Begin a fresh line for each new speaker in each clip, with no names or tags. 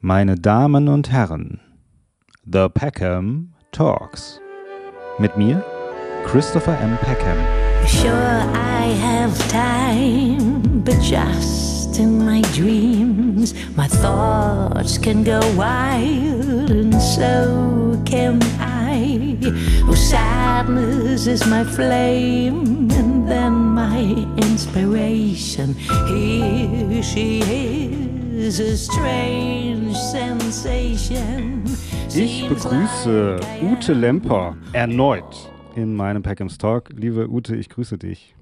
Meine Damen und Herren, The Peckham Talks. Mit mir, Christopher M. Peckham.
Sure, I have time, but just in my dreams, my thoughts can go wild, and so can I. Oh, sadness is my flame, and then my inspiration. Here she is, a strange sensation.
Ich begrüße Ute Lemper erneut in meinem Peckham's Talk. Liebe Ute, ich grüße dich.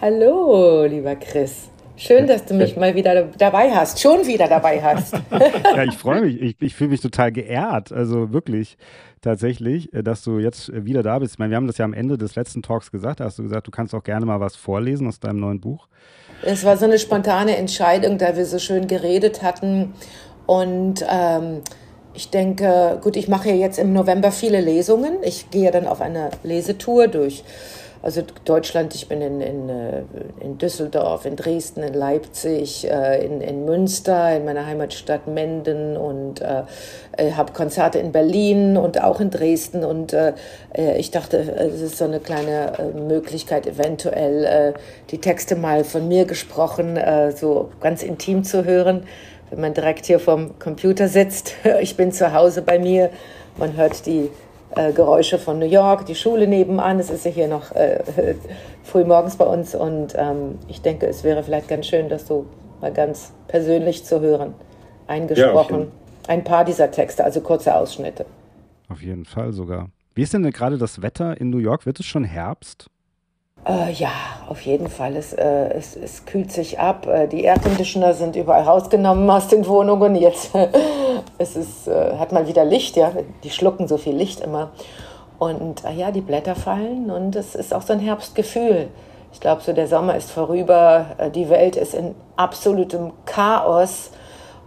Hallo, lieber Chris. Schön, dass du mich mal wieder dabei hast, schon wieder dabei hast.
ja, ich freue mich. Ich, ich fühle mich total geehrt. Also wirklich, tatsächlich, äh, dass du jetzt äh, wieder da bist. Ich meine, wir haben das ja am Ende des letzten Talks gesagt. Da hast du gesagt, du kannst auch gerne mal was vorlesen aus deinem neuen Buch.
Es war so eine spontane Entscheidung, da wir so schön geredet hatten. Und ähm, ich denke, gut, ich mache ja jetzt im November viele Lesungen. Ich gehe dann auf eine Lesetour durch also Deutschland, ich bin in, in, äh, in Düsseldorf, in Dresden, in Leipzig, äh, in, in Münster, in meiner Heimatstadt Menden und äh, habe Konzerte in Berlin und auch in Dresden. Und äh, ich dachte, es ist so eine kleine Möglichkeit, eventuell äh, die Texte mal von mir gesprochen, äh, so ganz intim zu hören wenn man direkt hier vorm Computer sitzt. Ich bin zu Hause bei mir. Man hört die äh, Geräusche von New York, die Schule nebenan. Es ist ja hier noch äh, früh morgens bei uns und ähm, ich denke, es wäre vielleicht ganz schön, das so mal ganz persönlich zu hören, eingesprochen. Ja, Ein paar dieser Texte, also kurze Ausschnitte.
Auf jeden Fall sogar. Wie ist denn gerade das Wetter in New York? Wird es schon Herbst?
Äh, ja, auf jeden Fall. Es, äh, es, es kühlt sich ab. Äh, die Airconditioner sind überall rausgenommen aus den Wohnungen. Jetzt es ist, äh, hat man wieder Licht, ja. Die schlucken so viel Licht immer. Und äh, ja, die Blätter fallen und es ist auch so ein Herbstgefühl. Ich glaube, so der Sommer ist vorüber. Äh, die Welt ist in absolutem Chaos.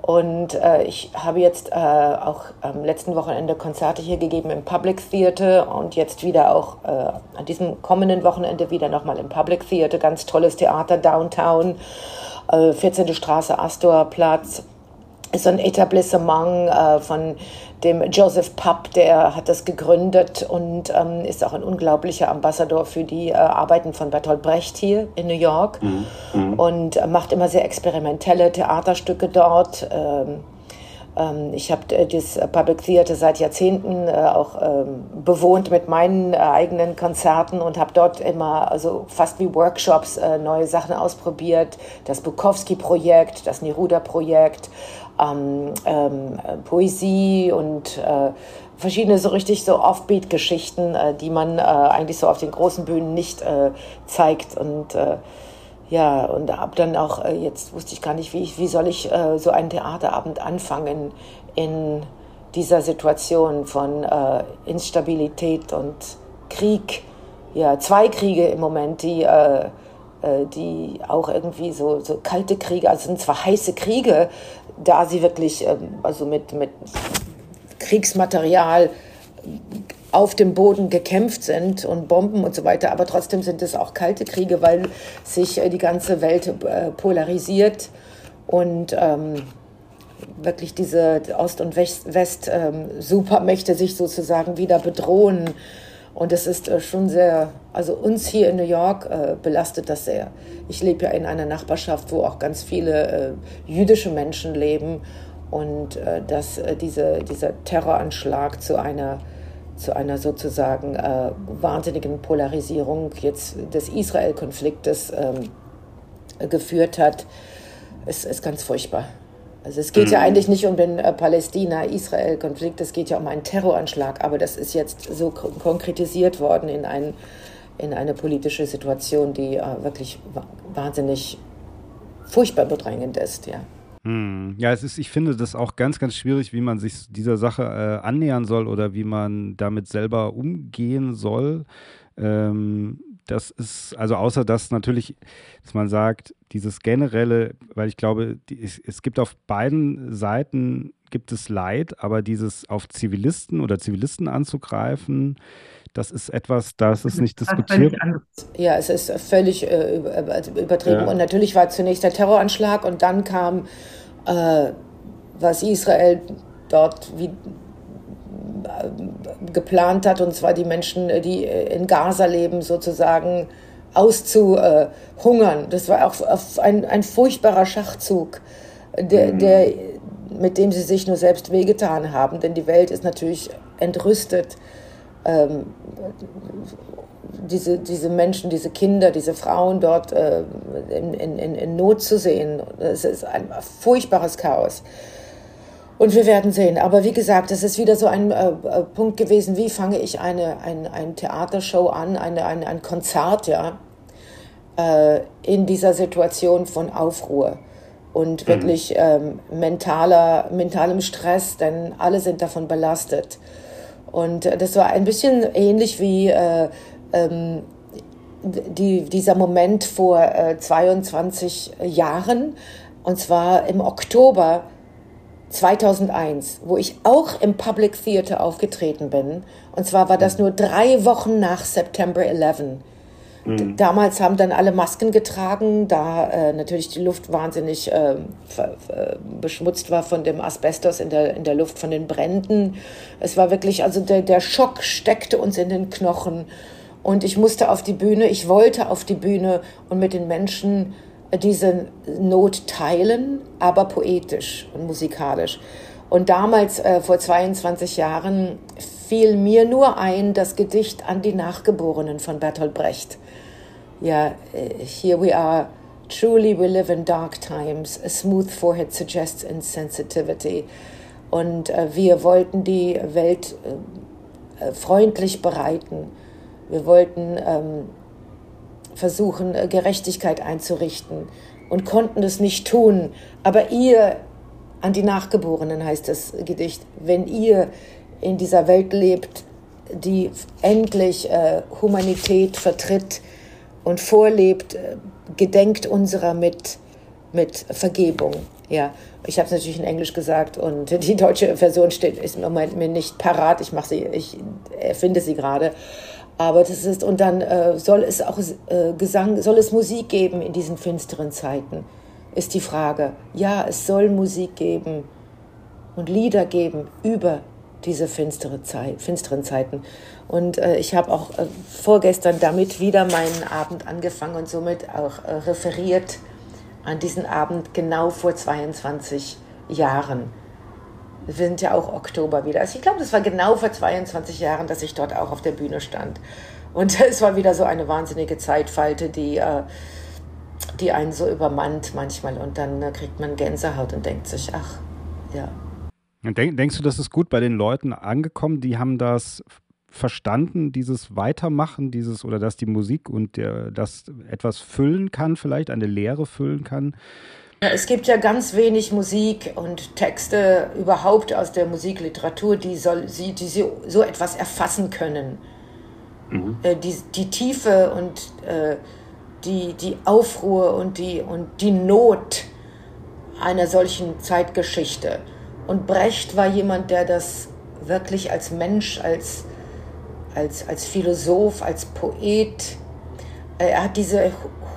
Und äh, ich habe jetzt äh, auch am letzten Wochenende Konzerte hier gegeben im Public Theater und jetzt wieder auch äh, an diesem kommenden Wochenende wieder nochmal im Public Theater. Ganz tolles Theater downtown, 14. Äh, Straße, Astorplatz. Ist ein Etablissement äh, von dem Joseph Papp, der hat das gegründet und ähm, ist auch ein unglaublicher Ambassador für die äh, Arbeiten von Bertolt Brecht hier in New York mhm. mhm. und äh, macht immer sehr experimentelle Theaterstücke dort. Ähm, ähm, ich habe äh, das Public Theater seit Jahrzehnten äh, auch ähm, bewohnt mit meinen eigenen Konzerten und habe dort immer, also fast wie Workshops, neue Sachen ausprobiert. Das Bukowski-Projekt, das Neruda-Projekt ähm, ähm, Poesie und äh, verschiedene so richtig so Offbeat-Geschichten, äh, die man äh, eigentlich so auf den großen Bühnen nicht äh, zeigt und äh, ja, und ab dann auch, äh, jetzt wusste ich gar nicht, wie, wie soll ich so einen Theaterabend anfangen in dieser Situation von Instabilität und Krieg. Ja, zwei Kriege im Moment, die, die auch irgendwie so, so kalte Kriege, also sind zwar heiße Kriege, da sie wirklich ähm, also mit, mit Kriegsmaterial auf dem Boden gekämpft sind und Bomben und so weiter, aber trotzdem sind es auch kalte Kriege, weil sich äh, die ganze Welt äh, polarisiert und ähm, wirklich diese Ost- und West-Supermächte ähm, sich sozusagen wieder bedrohen. Und es ist äh, schon sehr, also uns hier in New York äh, belastet das sehr. Ich lebe ja in einer Nachbarschaft, wo auch ganz viele äh, jüdische Menschen leben und äh, dass äh, diese, dieser Terroranschlag zu einer, zu einer sozusagen äh, wahnsinnigen Polarisierung jetzt des Israel-Konfliktes ähm, geführt hat, ist, ist ganz furchtbar. Also es geht mhm. ja eigentlich nicht um den äh, Palästina-Israel-Konflikt, es geht ja um einen Terroranschlag, aber das ist jetzt so konkretisiert worden in, ein, in eine politische Situation, die äh, wirklich wahnsinnig furchtbar bedrängend ist, ja.
Hm. Ja, es ist, ich finde das auch ganz, ganz schwierig, wie man sich dieser Sache äh, annähern soll oder wie man damit selber umgehen soll. Ähm, das ist, also außer dass natürlich, dass man sagt, dieses generelle, weil ich glaube, die, es, es gibt auf beiden Seiten gibt es Leid, aber dieses auf Zivilisten oder Zivilisten anzugreifen, das ist etwas, das ist nicht diskutiert.
Ja, es ist völlig äh, übertrieben. Ja. Und natürlich war zunächst der Terroranschlag und dann kam äh, was Israel dort wie, geplant hat, und zwar die Menschen, die in Gaza leben, sozusagen auszuhungern. Das war auch ein, ein furchtbarer Schachzug, der, mhm. der, mit dem sie sich nur selbst wehgetan haben, denn die Welt ist natürlich entrüstet. Ähm, diese, diese Menschen, diese Kinder, diese Frauen dort äh, in, in, in Not zu sehen. Es ist ein furchtbares Chaos. Und wir werden sehen. Aber wie gesagt, es ist wieder so ein äh, äh, Punkt gewesen, wie fange ich eine, ein, ein Theatershow an, eine, eine, ein Konzert, ja, äh, in dieser Situation von Aufruhr und mhm. wirklich ähm, mentaler, mentalem Stress, denn alle sind davon belastet. Und äh, das war ein bisschen ähnlich wie äh, ähm, die, dieser Moment vor äh, 22 Jahren, und zwar im Oktober 2001, wo ich auch im Public Theater aufgetreten bin. Und zwar war das nur drei Wochen nach September 11. Mhm. Damals haben dann alle Masken getragen, da äh, natürlich die Luft wahnsinnig äh, beschmutzt war von dem Asbestos in der, in der Luft, von den Bränden. Es war wirklich, also der, der Schock steckte uns in den Knochen. Und ich musste auf die Bühne, ich wollte auf die Bühne und mit den Menschen diese Not teilen, aber poetisch und musikalisch. Und damals, äh, vor 22 Jahren, fiel mir nur ein das Gedicht an die Nachgeborenen von Bertolt Brecht. Ja, äh, here we are, truly we live in dark times, a smooth forehead suggests insensitivity. Und äh, wir wollten die Welt äh, äh freundlich bereiten wir wollten ähm, versuchen, äh, Gerechtigkeit einzurichten und konnten es nicht tun. Aber ihr, an die Nachgeborenen heißt das Gedicht, wenn ihr in dieser Welt lebt, die endlich äh, Humanität vertritt und vorlebt, äh, gedenkt unserer mit, mit Vergebung. Ja, ich habe es natürlich in Englisch gesagt und die deutsche Version steht, ist im Moment mir nicht parat. Ich mache sie, ich erfinde sie gerade. Aber das ist, und dann äh, soll es auch äh, Gesang, soll es Musik geben in diesen finsteren Zeiten, ist die Frage. Ja, es soll Musik geben und Lieder geben über diese finstere Zeit, finsteren Zeiten. Und äh, ich habe auch äh, vorgestern damit wieder meinen Abend angefangen und somit auch äh, referiert an diesen Abend genau vor 22 Jahren. Wir sind ja auch Oktober wieder. Also ich glaube, das war genau vor 22 Jahren, dass ich dort auch auf der Bühne stand. Und es war wieder so eine wahnsinnige Zeitfalte, die, äh, die einen so übermannt manchmal. Und dann äh, kriegt man Gänsehaut und denkt sich, ach, ja.
Denk, denkst du, das ist gut bei den Leuten angekommen? Die haben das verstanden, dieses Weitermachen, dieses oder dass die Musik und der, das etwas füllen kann, vielleicht eine Lehre füllen kann.
Es gibt ja ganz wenig Musik und Texte überhaupt aus der Musikliteratur, die, soll, die sie so etwas erfassen können. Mhm. Äh, die, die Tiefe und äh, die, die Aufruhr und die, und die Not einer solchen Zeitgeschichte. Und Brecht war jemand, der das wirklich als Mensch, als, als, als Philosoph, als Poet, äh, er hat diese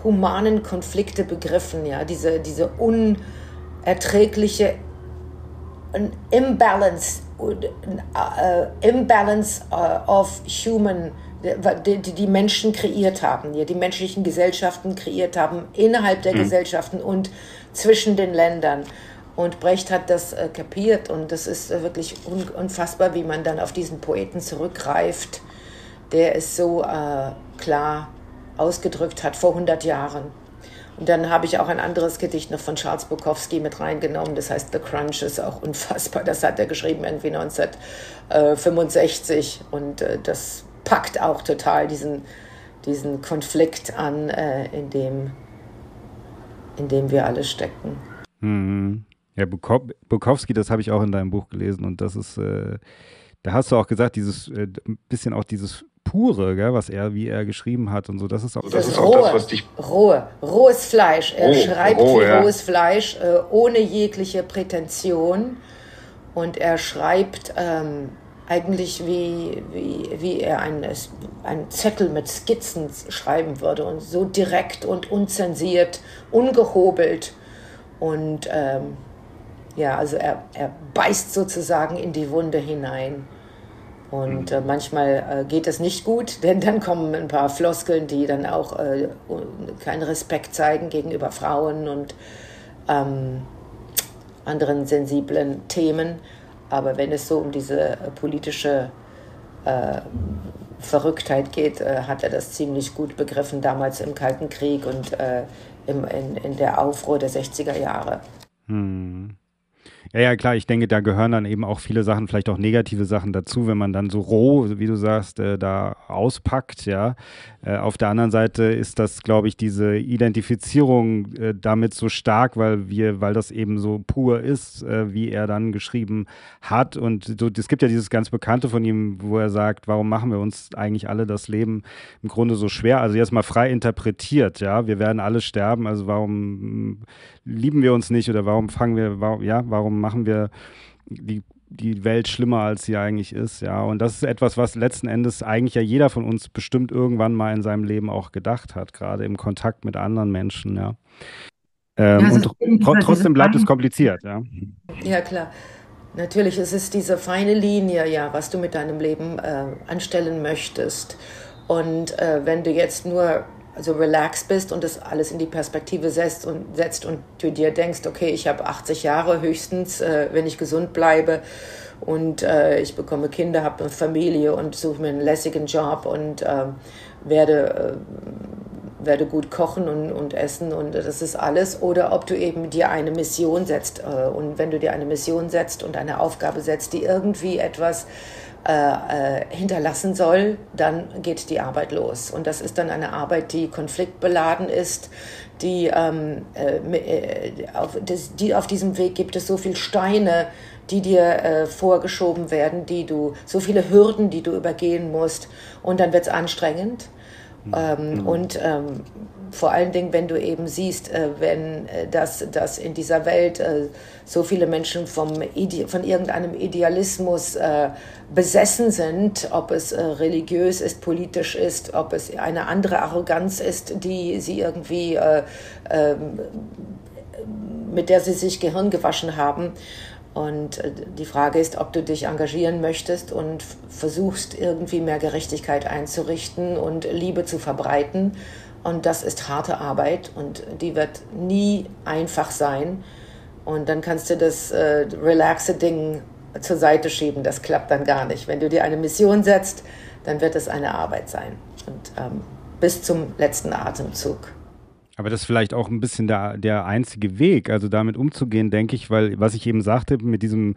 humanen Konflikte begriffen, ja, diese, diese unerträgliche Imbalance, uh, Imbalance uh, of human, die, die Menschen kreiert haben, ja, die menschlichen Gesellschaften kreiert haben, innerhalb der mhm. Gesellschaften und zwischen den Ländern. Und Brecht hat das äh, kapiert und das ist äh, wirklich un unfassbar, wie man dann auf diesen Poeten zurückgreift, der es so äh, klar ausgedrückt hat vor 100 Jahren. Und dann habe ich auch ein anderes Gedicht noch von Charles Bukowski mit reingenommen. Das heißt The Crunch ist auch unfassbar. Das hat er geschrieben irgendwie 1965 und äh, das packt auch total diesen, diesen Konflikt an, äh, in, dem, in dem wir alle stecken.
Mhm. Ja, Bukowski, das habe ich auch in deinem Buch gelesen und das ist, äh, da hast du auch gesagt, dieses bisschen auch dieses pure, gell, was er, wie er geschrieben hat und so. Das ist auch,
das, das ist auch rohe, das, was dich. Rohe, rohes Fleisch. Er roh, schreibt roh, wie ja. rohes Fleisch, äh, ohne jegliche Prätension. Und er schreibt ähm, eigentlich wie, wie, wie er einen, einen Zettel mit Skizzen schreiben würde. Und so direkt und unzensiert, ungehobelt. Und ähm, ja, also er, er beißt sozusagen in die Wunde hinein. Und äh, manchmal äh, geht es nicht gut, denn dann kommen ein paar Floskeln, die dann auch äh, keinen Respekt zeigen gegenüber Frauen und ähm, anderen sensiblen Themen. Aber wenn es so um diese äh, politische äh, Verrücktheit geht, äh, hat er das ziemlich gut begriffen, damals im Kalten Krieg und im, in, in der Aufruhr der 60er Jahre. Hm.
Ja, ja, klar, ich denke, da gehören dann eben auch viele Sachen, vielleicht auch negative Sachen dazu, wenn man dann so roh, wie du sagst, äh, da auspackt, ja. Äh, auf der anderen Seite ist das, glaube ich, diese Identifizierung äh, damit so stark, weil wir, weil das eben so pur ist, äh, wie er dann geschrieben hat. Und so, es gibt ja dieses ganz Bekannte von ihm, wo er sagt, warum machen wir uns eigentlich alle das Leben im Grunde so schwer? Also jetzt mal frei interpretiert, ja. Wir werden alle sterben, also warum lieben wir uns nicht oder warum fangen wir, warum, ja, warum machen wir die, die Welt schlimmer, als sie eigentlich ist, ja. Und das ist etwas, was letzten Endes eigentlich ja jeder von uns bestimmt irgendwann mal in seinem Leben auch gedacht hat, gerade im Kontakt mit anderen Menschen, ja. Ähm, ja und tr trotzdem bleibt es kompliziert, ja.
Ja, klar. Natürlich ist es diese feine Linie, ja, was du mit deinem Leben äh, anstellen möchtest. Und äh, wenn du jetzt nur also relaxed bist und das alles in die Perspektive setzt und, setzt und du dir denkst, okay, ich habe 80 Jahre höchstens, äh, wenn ich gesund bleibe und äh, ich bekomme Kinder, habe eine Familie und suche mir einen lässigen Job und äh, werde, äh, werde gut kochen und, und essen und das ist alles. Oder ob du eben dir eine Mission setzt äh, und wenn du dir eine Mission setzt und eine Aufgabe setzt, die irgendwie etwas äh, äh, hinterlassen soll, dann geht die Arbeit los. Und das ist dann eine Arbeit, die konfliktbeladen ist, die, ähm, äh, äh, auf, das, die auf diesem Weg gibt es so viele Steine, die dir äh, vorgeschoben werden, die du, so viele Hürden, die du übergehen musst. Und dann wird es anstrengend. Ähm, mhm. Und ähm, vor allen Dingen, wenn du eben siehst, äh, wenn äh, das, das in dieser Welt äh, so viele Menschen vom Ide von irgendeinem Idealismus besessen sind, ob es religiös ist, politisch ist, ob es eine andere Arroganz ist, die sie irgendwie äh, ähm, mit der sie sich Gehirn gewaschen haben. Und die Frage ist, ob du dich engagieren möchtest und versuchst, irgendwie mehr Gerechtigkeit einzurichten und Liebe zu verbreiten. Und das ist harte Arbeit und die wird nie einfach sein. Und dann kannst du das äh, relaxe Ding zur Seite schieben. Das klappt dann gar nicht. Wenn du dir eine Mission setzt, dann wird es eine Arbeit sein. Und ähm, bis zum letzten Atemzug.
Aber das ist vielleicht auch ein bisschen der, der einzige Weg, also damit umzugehen, denke ich, weil was ich eben sagte, mit diesem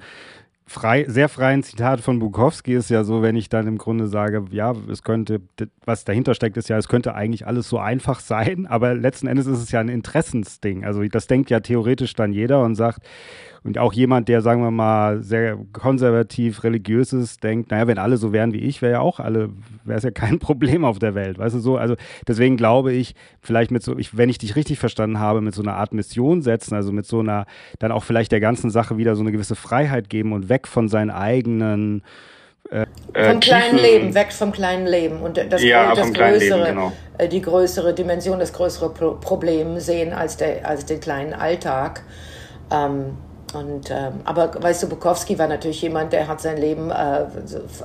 frei, sehr freien Zitat von Bukowski ist ja so, wenn ich dann im Grunde sage, ja, es könnte, was dahinter steckt, ist ja, es könnte eigentlich alles so einfach sein, aber letzten Endes ist es ja ein Interessensding. Also das denkt ja theoretisch dann jeder und sagt, und auch jemand, der, sagen wir mal, sehr konservativ, religiös ist, denkt, naja, wenn alle so wären wie ich, wäre ja auch alle, wäre es ja kein Problem auf der Welt. Weißt du so? Also deswegen glaube ich, vielleicht mit so, ich, wenn ich dich richtig verstanden habe, mit so einer Art Mission setzen, also mit so einer, dann auch vielleicht der ganzen Sache wieder so eine gewisse Freiheit geben und weg von seinen eigenen
äh, vom kleinen Leben, weg vom kleinen Leben und das, ja, das größere, Leben, genau. Äh, die größere Dimension, das größere Problem sehen als, der, als den kleinen Alltag. Ähm, und, ähm, aber weißt du, Bukowski war natürlich jemand, der hat sein Leben äh,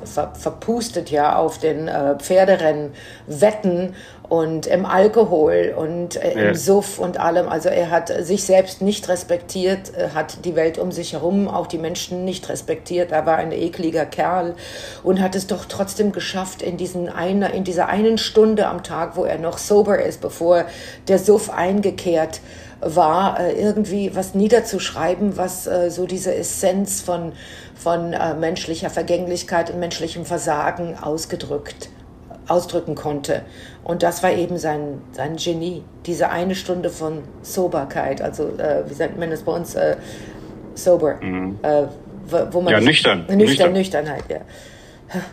ver verpustet ja auf den äh, Pferderennen, Wetten und im Alkohol und äh, ja. im Suff und allem. Also er hat sich selbst nicht respektiert, äh, hat die Welt um sich herum, auch die Menschen nicht respektiert. Er war ein ekliger Kerl und hat es doch trotzdem geschafft, in, diesen eine, in dieser einen Stunde am Tag, wo er noch sober ist, bevor der Suff eingekehrt war, äh, irgendwie was niederzuschreiben, was äh, so diese Essenz von, von äh, menschlicher Vergänglichkeit und menschlichem Versagen ausgedrückt, ausdrücken konnte. Und das war eben sein, sein Genie, diese eine Stunde von Soberkeit, also äh, wie sagt man das bei uns, äh, sober, mhm. äh,
wo man ja, nüchtern.
Nüchtern, nüchtern. Nüchternheit, ja.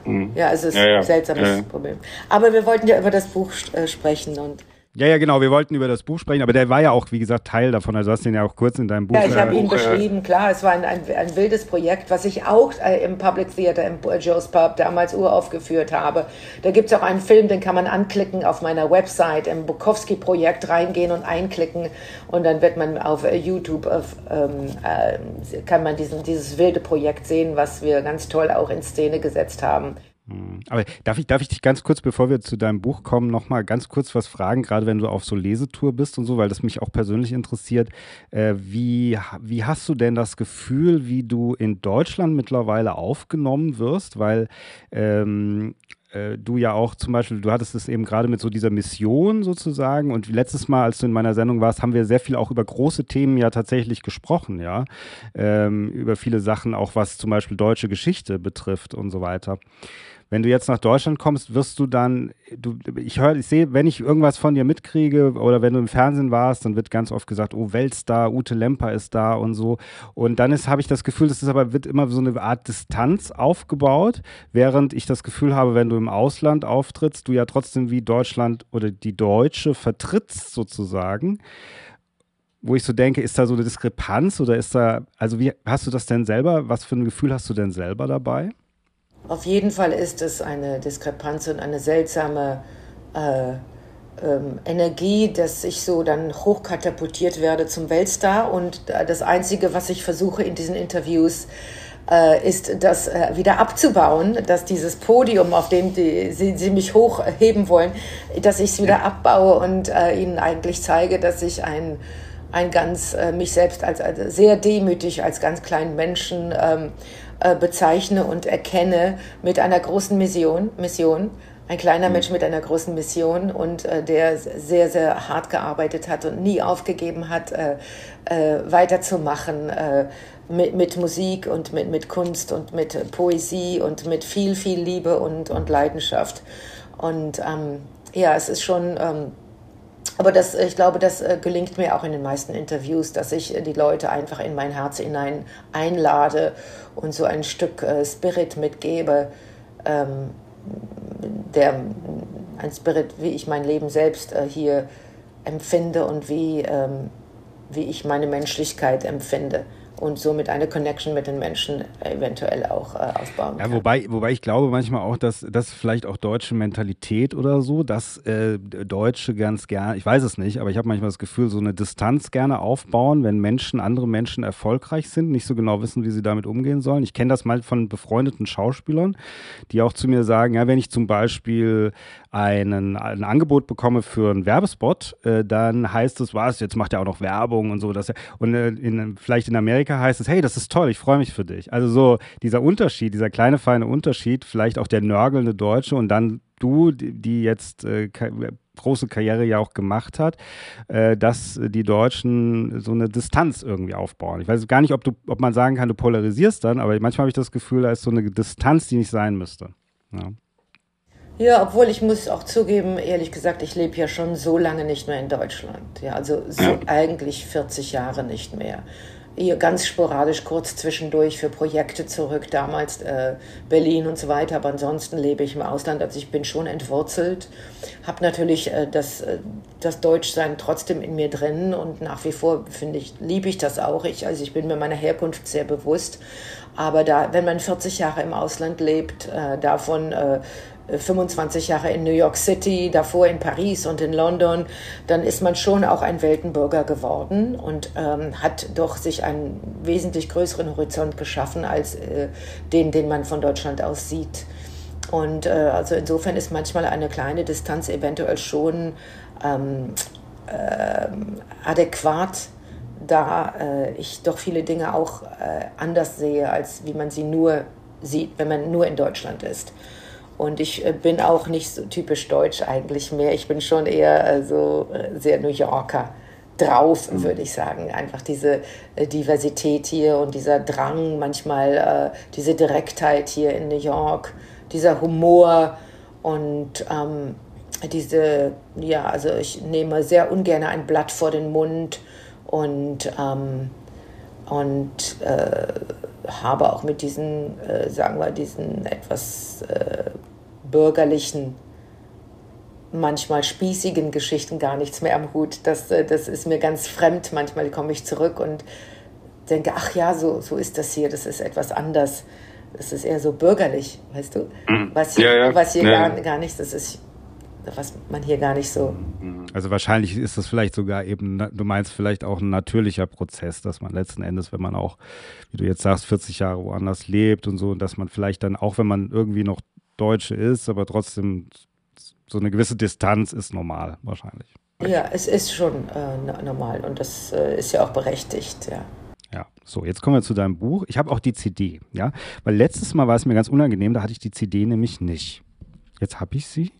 Mhm. Ja, also es ist ja, ein seltsames ja. Problem. Aber wir wollten ja über das Buch äh, sprechen und
Ja, ja, genau. Wir wollten über das Buch sprechen, aber der war ja auch, wie gesagt, Teil davon. Also hast du ihn ja auch kurz in deinem Buch.
Ja, ich habe ihn äh, beschrieben, klar. Es war ein, ein, ein, wildes Projekt, was ich auch äh, im Public Theater, im Joe's Pub damals uraufgeführt habe. Da gibt es auch einen Film, den kann man anklicken auf meiner Website, im Bukowski-Projekt reingehen und einklicken. Und dann wird man auf äh, YouTube, auf, ähm, äh, kann man diesen, dieses wilde Projekt sehen, was wir ganz toll auch in Szene gesetzt haben.
Hm. Aber darf ich, darf ich dich ganz kurz, bevor wir zu deinem Buch kommen, nochmal ganz kurz was fragen, gerade wenn du auf so Lesetour bist und so, weil das mich auch persönlich interessiert. Äh, wie, wie hast du denn das Gefühl, wie du in Deutschland mittlerweile aufgenommen wirst? Weil ähm, äh, du ja auch zum Beispiel, du hattest es eben gerade mit so dieser Mission sozusagen und letztes Mal, als du in meiner Sendung warst, haben wir sehr viel auch über große Themen ja tatsächlich gesprochen, ja, ähm, über viele Sachen, auch was zum Beispiel deutsche Geschichte betrifft und so weiter. Wenn du jetzt nach Deutschland kommst, wirst du dann, du, ich höre, ich sehe, wenn ich irgendwas von dir mitkriege oder wenn du im Fernsehen warst, dann wird ganz oft gesagt, oh, Weltstar, Ute Lemper ist da und so. Und dann habe ich das Gefühl, das ist aber, wird immer so eine Art Distanz aufgebaut, während ich das Gefühl habe, wenn du im Ausland auftrittst, du ja trotzdem wie Deutschland oder die Deutsche vertrittst sozusagen wo ich so denke, ist da so eine Diskrepanz oder ist da, also wie hast du das denn selber, was für ein Gefühl hast du denn selber dabei?
Auf jeden Fall ist es eine Diskrepanz und eine seltsame äh, ähm, Energie, dass ich so dann hochkatapultiert werde zum Weltstar. Und das Einzige, was ich versuche in diesen Interviews, äh, ist das äh, wieder abzubauen, dass dieses Podium, auf dem die, sie, sie mich hochheben wollen, dass ich es wieder abbaue und äh, ihnen eigentlich zeige, dass ich ein, ein ganz, äh, mich selbst als, als, sehr demütig, als ganz kleinen Menschen ähm, äh, bezeichne und erkenne mit einer großen Mission, Mission ein kleiner mhm. Mensch mit einer großen Mission und äh, der sehr, sehr hart gearbeitet hat und nie aufgegeben hat, äh, äh, weiterzumachen äh, mit, mit Musik und mit, mit Kunst und mit Poesie und mit viel, viel Liebe und, und Leidenschaft. Und ähm, ja, es ist schon ähm, aber das, ich glaube, das äh, gelingt mir auch in den meisten Interviews, dass ich äh, die Leute einfach in mein Herz hinein einlade und so ein Stück äh, Spirit mitgebe, ähm, der ein Spirit, wie ich mein Leben selbst hier empfinde und wie, ähm, wie ich meine Menschlichkeit empfinde und somit eine Connection mit den Menschen eventuell auch äh, aufbauen
kann. Ja, wobei, wobei ich glaube manchmal auch, dass das vielleicht auch deutsche Mentalität oder so, dass äh, Deutsche ganz gerne, ich weiß es nicht, aber ich habe manchmal das Gefühl, so eine Distanz gerne aufbauen, wenn Menschen, andere Menschen erfolgreich sind, nicht so genau wissen, wie sie damit umgehen sollen. Ich kenne das mal von befreundeten Schauspielern, die auch zu mir sagen, ja, wenn ich zum Beispiel einen, ein Angebot bekomme für einen Werbespot, äh, dann heißt es, was, jetzt macht er auch noch Werbung und so. Dass er, und äh, in, vielleicht in Amerika heißt es, hey, das ist toll, ich freue mich für dich. Also so dieser Unterschied, dieser kleine, feine Unterschied, vielleicht auch der nörgelnde Deutsche und dann du, die jetzt äh, große Karriere ja auch gemacht hat, äh, dass die Deutschen so eine Distanz irgendwie aufbauen. Ich weiß gar nicht, ob, du, ob man sagen kann, du polarisierst dann, aber manchmal habe ich das Gefühl, da ist so eine Distanz, die nicht sein müsste. Ja.
Ja, obwohl ich muss auch zugeben, ehrlich gesagt, ich lebe ja schon so lange nicht mehr in Deutschland. Ja, also so ja. eigentlich 40 Jahre nicht mehr. Hier ganz sporadisch kurz zwischendurch für Projekte zurück, damals äh, Berlin und so weiter, aber ansonsten lebe ich im Ausland. Also ich bin schon entwurzelt, habe natürlich äh, das, äh, das Deutschsein trotzdem in mir drin und nach wie vor finde ich, liebe ich das auch. Ich, also ich bin mir meiner Herkunft sehr bewusst. Aber da, wenn man 40 Jahre im Ausland lebt, äh, davon äh, 25 Jahre in New York City, davor in Paris und in London, dann ist man schon auch ein Weltenbürger geworden und ähm, hat doch sich einen wesentlich größeren Horizont geschaffen als äh, den, den man von Deutschland aus sieht. Und äh, also insofern ist manchmal eine kleine Distanz eventuell schon ähm, äh, adäquat, da äh, ich doch viele Dinge auch äh, anders sehe, als wie man sie nur sieht, wenn man nur in Deutschland ist. Und ich äh, bin auch nicht so typisch deutsch eigentlich mehr. Ich bin schon eher äh, so äh, sehr New Yorker drauf, mhm. würde ich sagen. Einfach diese Diversität hier und dieser Drang, manchmal diese Direktheit hier in New York, dieser Humor und ähm, diese, ja, also ich nehme sehr ungern ein Blatt vor den Mund und, ähm, und äh, habe auch mit diesen, äh, sagen wir, diesen etwas äh, bürgerlichen manchmal spießigen Geschichten gar nichts mehr am Hut. Das, äh, das ist mir ganz fremd. Manchmal komme ich zurück und denke, ach ja, so, so ist das hier, das ist etwas anders. Das ist eher so bürgerlich, weißt du? Mhm. Was hier, ja, ja. Was hier ja. gar, gar nicht, das ist, was man hier gar nicht so.
Also wahrscheinlich ist das vielleicht sogar eben, du meinst vielleicht auch ein natürlicher Prozess, dass man letzten Endes, wenn man auch, wie du jetzt sagst, 40 Jahre woanders lebt und so, dass man vielleicht dann, auch wenn man irgendwie noch Deutsche ist, aber trotzdem so eine gewisse Distanz ist normal wahrscheinlich.
Ja, es ist schon äh, normal und das äh, ist ja auch berechtigt, ja.
Ja, so, jetzt kommen wir zu deinem Buch. Ich habe auch die CD, ja, weil letztes Mal war es mir ganz unangenehm, da hatte ich die CD nämlich nicht. Jetzt habe ich sie.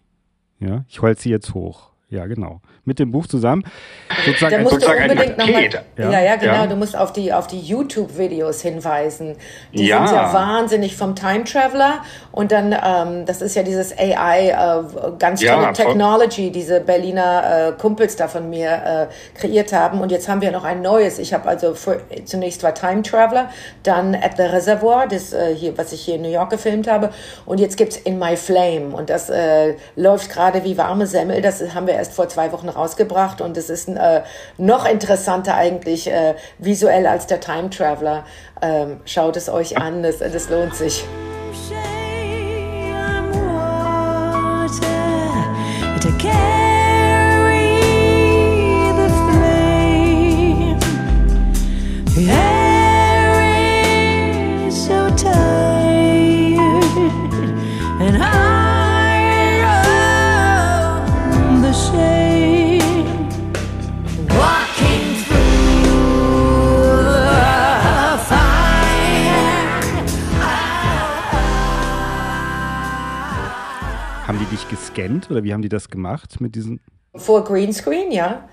Ja, ich halte sie jetzt hoch. Ja, genau. Mit dem Buch zusammen.
Sozusagen da musst sozusagen du unbedingt nochmal. Ja. ja, ja, genau. Ja. Du musst auf die, auf die YouTube-Videos hinweisen. Die ja. sind ja wahnsinnig vom Time Traveler. Und dann, ähm, das ist ja dieses AI, äh, ganz tolle ja, Technology, diese Berliner äh, Kumpels da von mir äh, kreiert haben. Und jetzt haben wir noch ein neues. Ich habe also für, zunächst war Time Traveler, dann At the Reservoir, das äh, hier, was ich hier in New York gefilmt habe. Und jetzt gibt's In My Flame. Und das äh, läuft gerade wie warme Semmel. Das haben wir erst vor zwei Wochen rausgebracht und es ist äh, noch interessanter eigentlich äh, visuell als der Time Traveler. Ähm, schaut es euch an, das, das lohnt sich.
Gescannt oder wie haben die das gemacht mit diesen?
Vor Greenscreen, ja.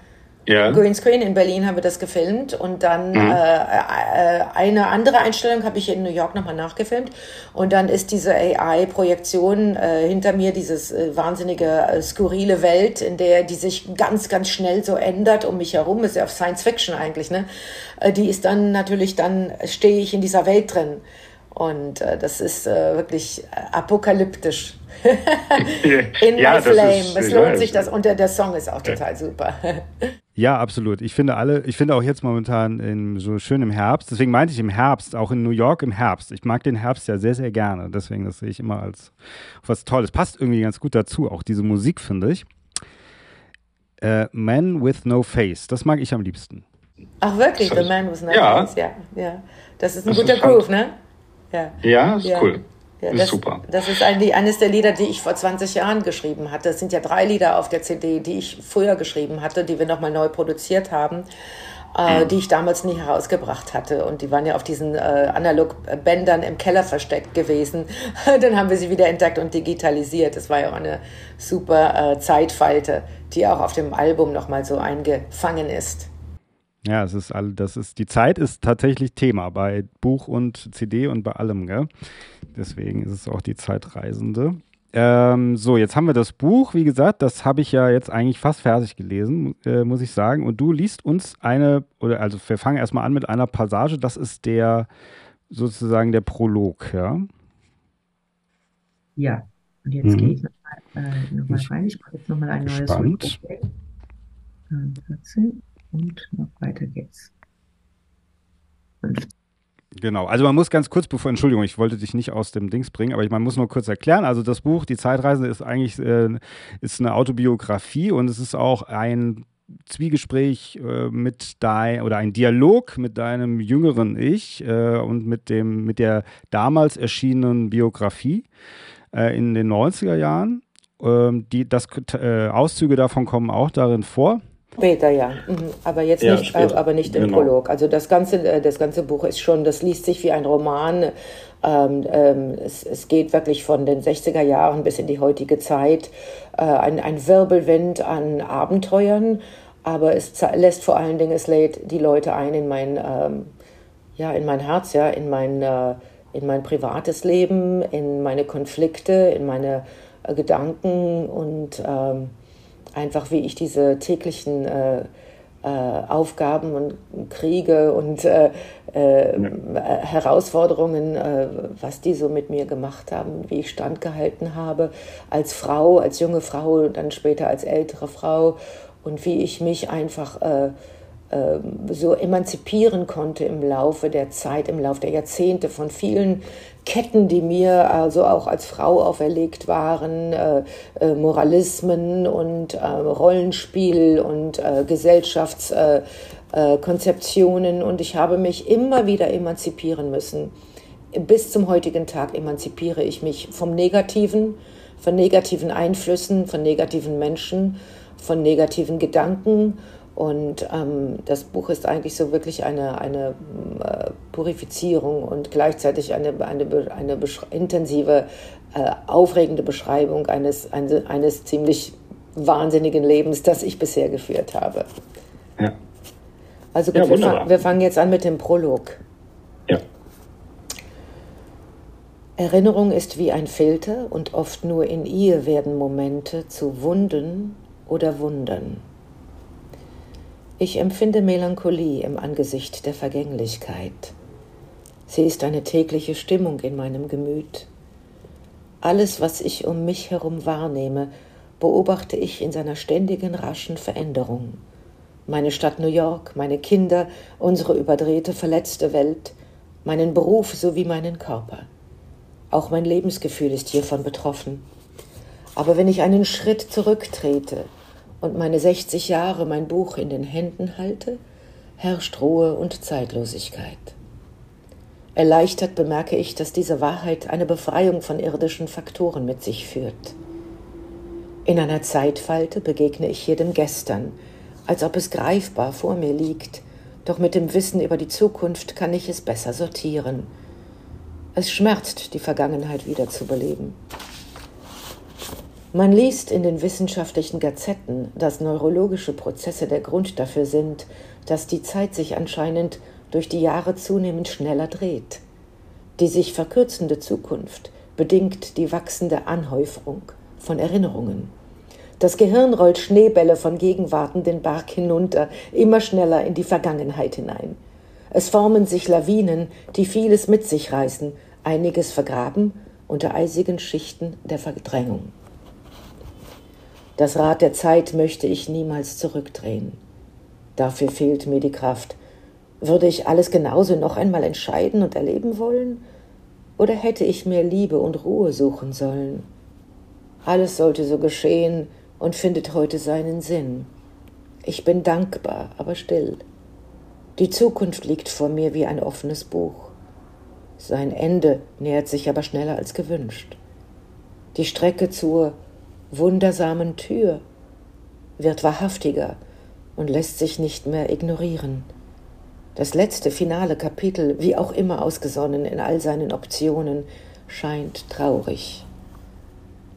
Ja. Greenscreen in Berlin haben wir das gefilmt und dann mhm. äh, äh, eine andere Einstellung habe ich in New York nochmal nachgefilmt und dann ist diese AI-Projektion äh, hinter mir, dieses äh, wahnsinnige äh, skurrile Welt, in der die sich ganz, ganz schnell so ändert um mich herum, ist ja auf Science Fiction eigentlich, ne? Äh, die ist dann natürlich, dann stehe ich in dieser Welt drin und das ist wirklich apokalyptisch. In ja, my flame. Ist, es lohnt sich das und der, der Song ist auch total super.
Ja, absolut. Ich finde alle, ich finde auch jetzt momentan in, so schön im Herbst, deswegen meinte ich im Herbst, auch in New York im Herbst. Ich mag den Herbst ja sehr, sehr gerne. Deswegen, das sehe ich immer als was Tolles. Passt irgendwie ganz gut dazu, auch diese Musik, finde ich. Äh, Man with No Face, das mag ich am liebsten.
Ach wirklich, The Man with No ja. Face, ja. ja. Das ist ein das guter Groove, ne?
Ja, ja ist ja. cool. Ja,
das,
super.
Das ist ein, eines der Lieder, die ich vor 20 Jahren geschrieben hatte. Es sind ja drei Lieder auf der CD, die ich früher geschrieben hatte, die wir nochmal neu produziert haben, äh, mhm. die ich damals nie herausgebracht hatte. Und die waren ja auf diesen äh, Analog-Bändern im Keller versteckt gewesen. Dann haben wir sie wieder entdeckt und digitalisiert. Das war ja auch eine super äh, Zeitfalte, die auch auf dem Album nochmal so eingefangen ist.
Ja, es ist all, das ist, die Zeit ist tatsächlich Thema bei Buch und CD und bei allem, gell? Deswegen ist es auch die Zeitreisende. Ähm, so, jetzt haben wir das Buch, wie gesagt, das habe ich ja jetzt eigentlich fast fertig gelesen, äh, muss ich sagen. Und du liest uns eine, oder also wir fangen erstmal an mit einer Passage, das ist der sozusagen der Prolog, ja?
Ja, und jetzt mhm. gehe ich nochmal äh, noch rein. Ich mache jetzt nochmal ein neues
Buch.
14 und noch weiter geht's.
15. Genau, also man muss ganz kurz, bevor, Entschuldigung, ich wollte dich nicht aus dem Dings bringen, aber man muss nur kurz erklären. Also das Buch Die Zeitreise ist eigentlich äh, ist eine Autobiografie und es ist auch ein Zwiegespräch äh, mit dein oder ein Dialog mit deinem jüngeren Ich äh, und mit dem mit der damals erschienenen Biografie äh, in den 90er Jahren. Ähm, die, das, äh, Auszüge davon kommen auch darin vor.
Später, ja. Mhm. Aber jetzt ja, nicht, äh, aber nicht im genau. Prolog. Also das ganze, äh, das ganze Buch ist schon, das liest sich wie ein Roman. Ähm, ähm, es, es, geht wirklich von den 60er Jahren bis in die heutige Zeit. Äh, ein, ein Wirbelwind an Abenteuern, aber es lässt vor allen Dingen, es lädt die Leute ein in mein, ähm, ja, in mein Herz, ja, in mein, äh, in mein privates Leben, in meine Konflikte, in meine äh, Gedanken und ähm, einfach wie ich diese täglichen äh, äh, Aufgaben und Kriege und äh, äh, ja. Herausforderungen, äh, was die so mit mir gemacht haben, wie ich standgehalten habe als Frau, als junge Frau, dann später als ältere Frau und wie ich mich einfach äh, so emanzipieren konnte im Laufe der Zeit, im Laufe der Jahrzehnte von vielen Ketten, die mir also auch als Frau auferlegt waren, äh, äh, Moralismen und äh, Rollenspiel und Gesellschaftskonzeptionen. und ich habe mich immer wieder emanzipieren müssen. Bis zum heutigen Tag emanzipiere ich mich vom Negativen, von negativen Einflüssen, von negativen Menschen, von negativen Gedanken und ähm, das Buch ist eigentlich so wirklich eine, eine äh, Purifizierung und gleichzeitig eine, eine, eine intensive, äh, aufregende Beschreibung eines, eines, eines ziemlich wahnsinnigen Lebens, das ich bisher geführt habe. Ja. Also gut, ja, wir, fang, wir fangen jetzt an mit dem Prolog. Ja. Erinnerung ist wie ein Filter und oft nur in ihr werden Momente zu Wunden oder Wundern. Ich empfinde Melancholie im Angesicht der Vergänglichkeit. Sie ist eine tägliche Stimmung in meinem Gemüt. Alles, was ich um mich herum wahrnehme, beobachte ich in seiner ständigen raschen Veränderung. Meine Stadt New York, meine Kinder, unsere überdrehte, verletzte Welt, meinen Beruf sowie meinen Körper. Auch mein Lebensgefühl ist hiervon betroffen. Aber wenn ich einen Schritt zurücktrete, und meine 60 Jahre mein Buch in den Händen halte, herrscht Ruhe und Zeitlosigkeit. Erleichtert bemerke ich, dass diese Wahrheit eine Befreiung von irdischen Faktoren mit sich führt. In einer Zeitfalte begegne ich hier dem Gestern, als ob es greifbar vor mir liegt, doch mit dem Wissen über die Zukunft kann ich es besser sortieren. Es schmerzt, die Vergangenheit wiederzubeleben. Man liest in den wissenschaftlichen Gazetten, dass neurologische Prozesse der Grund dafür sind, dass die Zeit sich anscheinend durch die Jahre zunehmend schneller dreht. Die sich verkürzende Zukunft bedingt die wachsende Anhäufung von Erinnerungen. Das Gehirn rollt Schneebälle von Gegenwarten den Berg hinunter, immer schneller in die Vergangenheit hinein. Es formen sich Lawinen, die vieles mit sich reißen, einiges vergraben unter eisigen Schichten der Verdrängung. Das Rad der Zeit möchte ich niemals zurückdrehen. Dafür fehlt mir die Kraft. Würde ich alles genauso noch einmal entscheiden und erleben wollen? Oder hätte ich mehr Liebe und Ruhe suchen sollen? Alles sollte so geschehen und findet heute seinen Sinn. Ich bin dankbar, aber still. Die Zukunft liegt vor mir wie ein offenes Buch. Sein Ende nähert sich aber schneller als gewünscht. Die Strecke zur wundersamen Tür wird wahrhaftiger und lässt sich nicht mehr ignorieren. Das letzte finale Kapitel, wie auch immer ausgesonnen in all seinen Optionen, scheint traurig.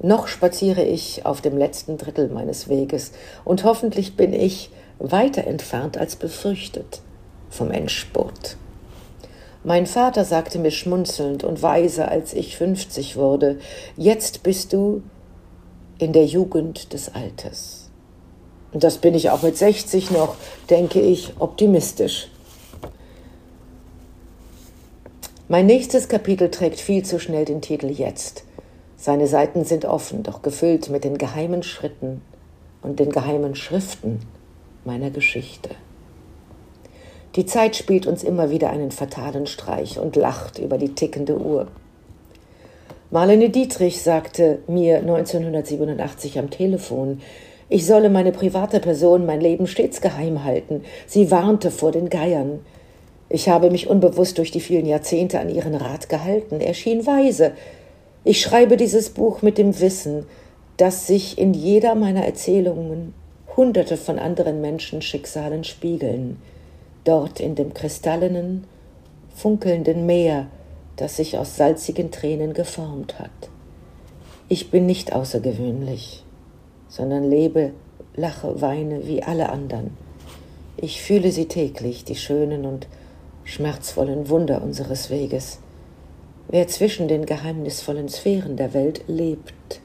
Noch spaziere ich auf dem letzten Drittel meines Weges, und hoffentlich bin ich weiter entfernt als befürchtet vom Endspurt. Mein Vater sagte mir schmunzelnd und weise, als ich fünfzig wurde, jetzt bist du in der Jugend des Alters. Und das bin ich auch mit 60 noch, denke ich, optimistisch. Mein nächstes Kapitel trägt viel zu schnell den Titel Jetzt. Seine Seiten sind offen, doch gefüllt mit den geheimen Schritten und den geheimen Schriften meiner Geschichte. Die Zeit spielt uns immer wieder einen fatalen Streich und lacht über die tickende Uhr. Marlene Dietrich sagte mir 1987 am Telefon, ich solle meine private Person, mein Leben stets geheim halten. Sie warnte vor den Geiern. Ich habe mich unbewusst durch die vielen Jahrzehnte an ihren Rat gehalten. Er schien weise. Ich schreibe dieses Buch mit dem Wissen, dass sich in jeder meiner Erzählungen Hunderte von anderen Menschen Schicksalen spiegeln. Dort in dem kristallenen, funkelnden Meer, das sich aus salzigen Tränen geformt hat. Ich bin nicht außergewöhnlich, sondern lebe, lache, weine wie alle anderen. Ich fühle sie täglich, die schönen und schmerzvollen Wunder unseres Weges. Wer zwischen den geheimnisvollen Sphären der Welt lebt,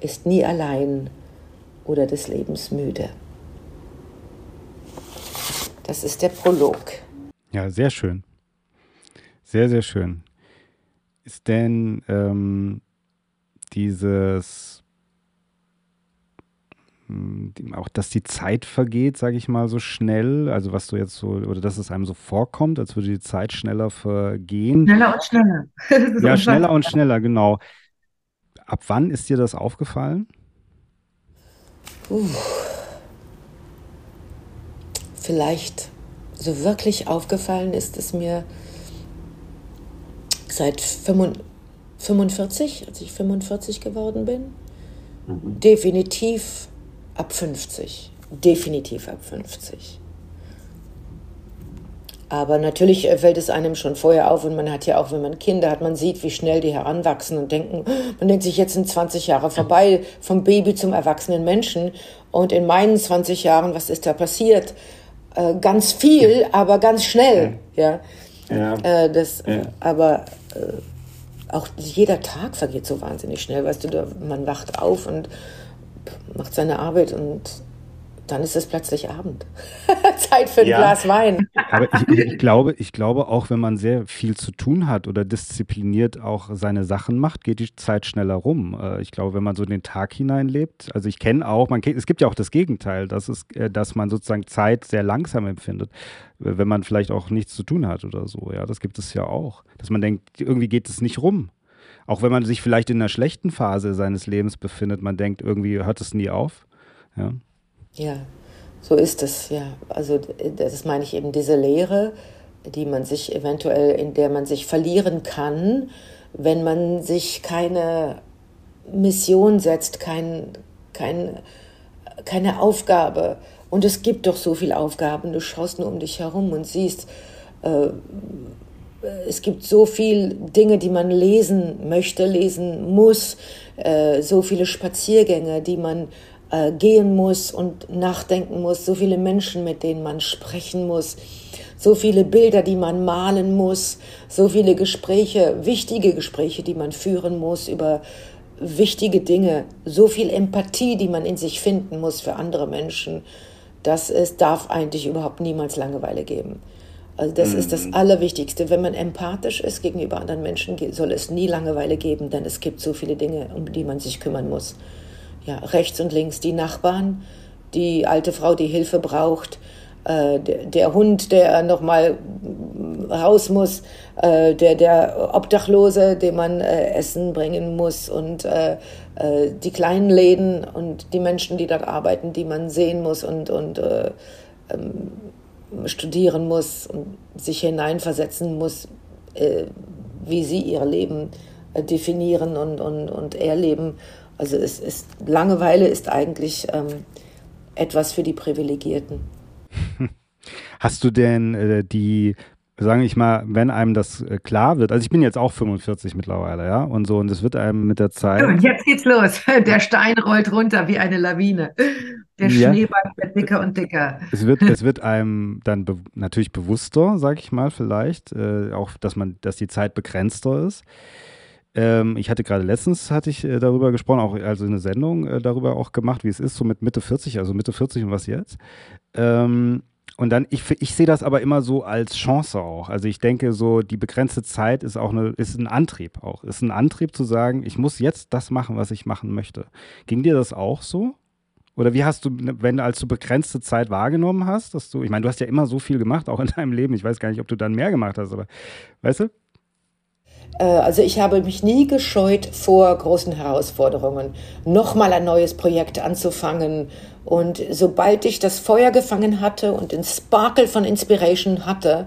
ist nie allein oder des Lebens müde. Das ist der Prolog.
Ja, sehr schön. Sehr, sehr schön. Ist denn ähm, dieses auch, dass die Zeit vergeht, sage ich mal, so schnell, also was du jetzt so, oder dass es einem so vorkommt, als würde die Zeit schneller vergehen.
Schneller und schneller.
ja, schneller und schneller, genau. Ab wann ist dir das aufgefallen?
Uh. Vielleicht so wirklich aufgefallen ist es mir seit 45, als ich 45 geworden bin. Mhm. Definitiv ab 50. Definitiv ab 50. Aber natürlich fällt es einem schon vorher auf und man hat ja auch, wenn man Kinder hat, man sieht, wie schnell die heranwachsen und denken, man denkt sich, jetzt sind 20 Jahre vorbei vom Baby zum erwachsenen Menschen und in meinen 20 Jahren, was ist da passiert? Äh, ganz viel, aber ganz schnell, ja. ja. Äh, das, ja. Aber äh, auch jeder Tag vergeht so wahnsinnig schnell, weißt du, man wacht auf und macht seine Arbeit und dann ist es plötzlich Abend. Zeit für ein ja. Glas Wein.
Aber ich, ich, glaube, ich glaube auch, wenn man sehr viel zu tun hat oder diszipliniert auch seine Sachen macht, geht die Zeit schneller rum. Äh, ich glaube, wenn man so den Tag hineinlebt, also ich kenne auch, man es gibt ja auch das Gegenteil, dass, es, äh, dass man sozusagen Zeit sehr langsam empfindet, wenn man vielleicht auch nichts zu tun hat oder so. Ja, das gibt es ja auch. Dass man denkt, irgendwie geht es nicht rum. Auch wenn man sich vielleicht in einer schlechten Phase seines Lebens befindet, man denkt, irgendwie hört es nie auf. Ja.
Ja, so ist es, ja. Also das meine ich eben, diese Lehre, die man sich eventuell, in der man sich verlieren kann, wenn man sich keine Mission setzt, kein, kein, keine Aufgabe. Und es gibt doch so viele Aufgaben. Du schaust nur um dich herum und siehst, äh, es gibt so viele Dinge, die man lesen möchte, lesen muss, äh, so viele Spaziergänge, die man äh, gehen muss und nachdenken muss, so viele Menschen, mit denen man sprechen muss, so viele Bilder, die man malen muss, so viele Gespräche, wichtige Gespräche, die man führen muss über wichtige Dinge, so viel Empathie, die man in sich finden muss für andere Menschen, dass es darf eigentlich überhaupt niemals Langeweile geben. Also das mhm. ist das mhm. Allerwichtigste. Wenn man empathisch ist gegenüber anderen Menschen, soll es nie Langeweile geben, denn es gibt so viele Dinge, um die man sich kümmern muss ja, rechts und links die Nachbarn, die alte Frau, die Hilfe braucht, äh, der, der, Hund, der nochmal raus muss, äh, der, der Obdachlose, dem man äh, Essen bringen muss und äh, äh, die kleinen Läden und die Menschen, die dort arbeiten, die man sehen muss und, und äh, ähm, studieren muss und sich hineinversetzen muss, wie sie ihr Leben definieren und, und, und erleben. Also es ist, Langeweile ist eigentlich ähm, etwas für die Privilegierten.
Hast du denn äh, die, sage ich mal, wenn einem das äh, klar wird, also ich bin jetzt auch 45 mittlerweile, ja, und so, und es wird einem mit der Zeit.
Und jetzt geht's los. Der Stein rollt runter wie eine Lawine. Der ja. Schneeball wird dicker und dicker.
Es wird, es wird einem dann be natürlich bewusster, sage ich mal, vielleicht, äh, auch, dass man, dass die Zeit begrenzter ist. Ähm, ich hatte gerade letztens hatte ich äh, darüber gesprochen, auch also eine Sendung äh, darüber auch gemacht, wie es ist, so mit Mitte 40, also Mitte 40 und was jetzt. Ähm, und dann, ich, ich sehe das aber immer so als Chance auch. Also ich denke so, die begrenzte Zeit ist auch eine, ist ein Antrieb auch. Ist ein Antrieb zu sagen, ich muss jetzt das machen, was ich machen möchte. Ging dir das auch so? Oder wie hast du, wenn als du begrenzte Zeit wahrgenommen hast, dass du, ich meine, du hast ja immer so viel gemacht, auch in deinem Leben. Ich weiß gar nicht, ob du dann mehr gemacht hast, aber weißt du?
Äh, also ich habe mich nie gescheut vor großen Herausforderungen, nochmal ein neues Projekt anzufangen. Und sobald ich das Feuer gefangen hatte und den Sparkle von Inspiration hatte,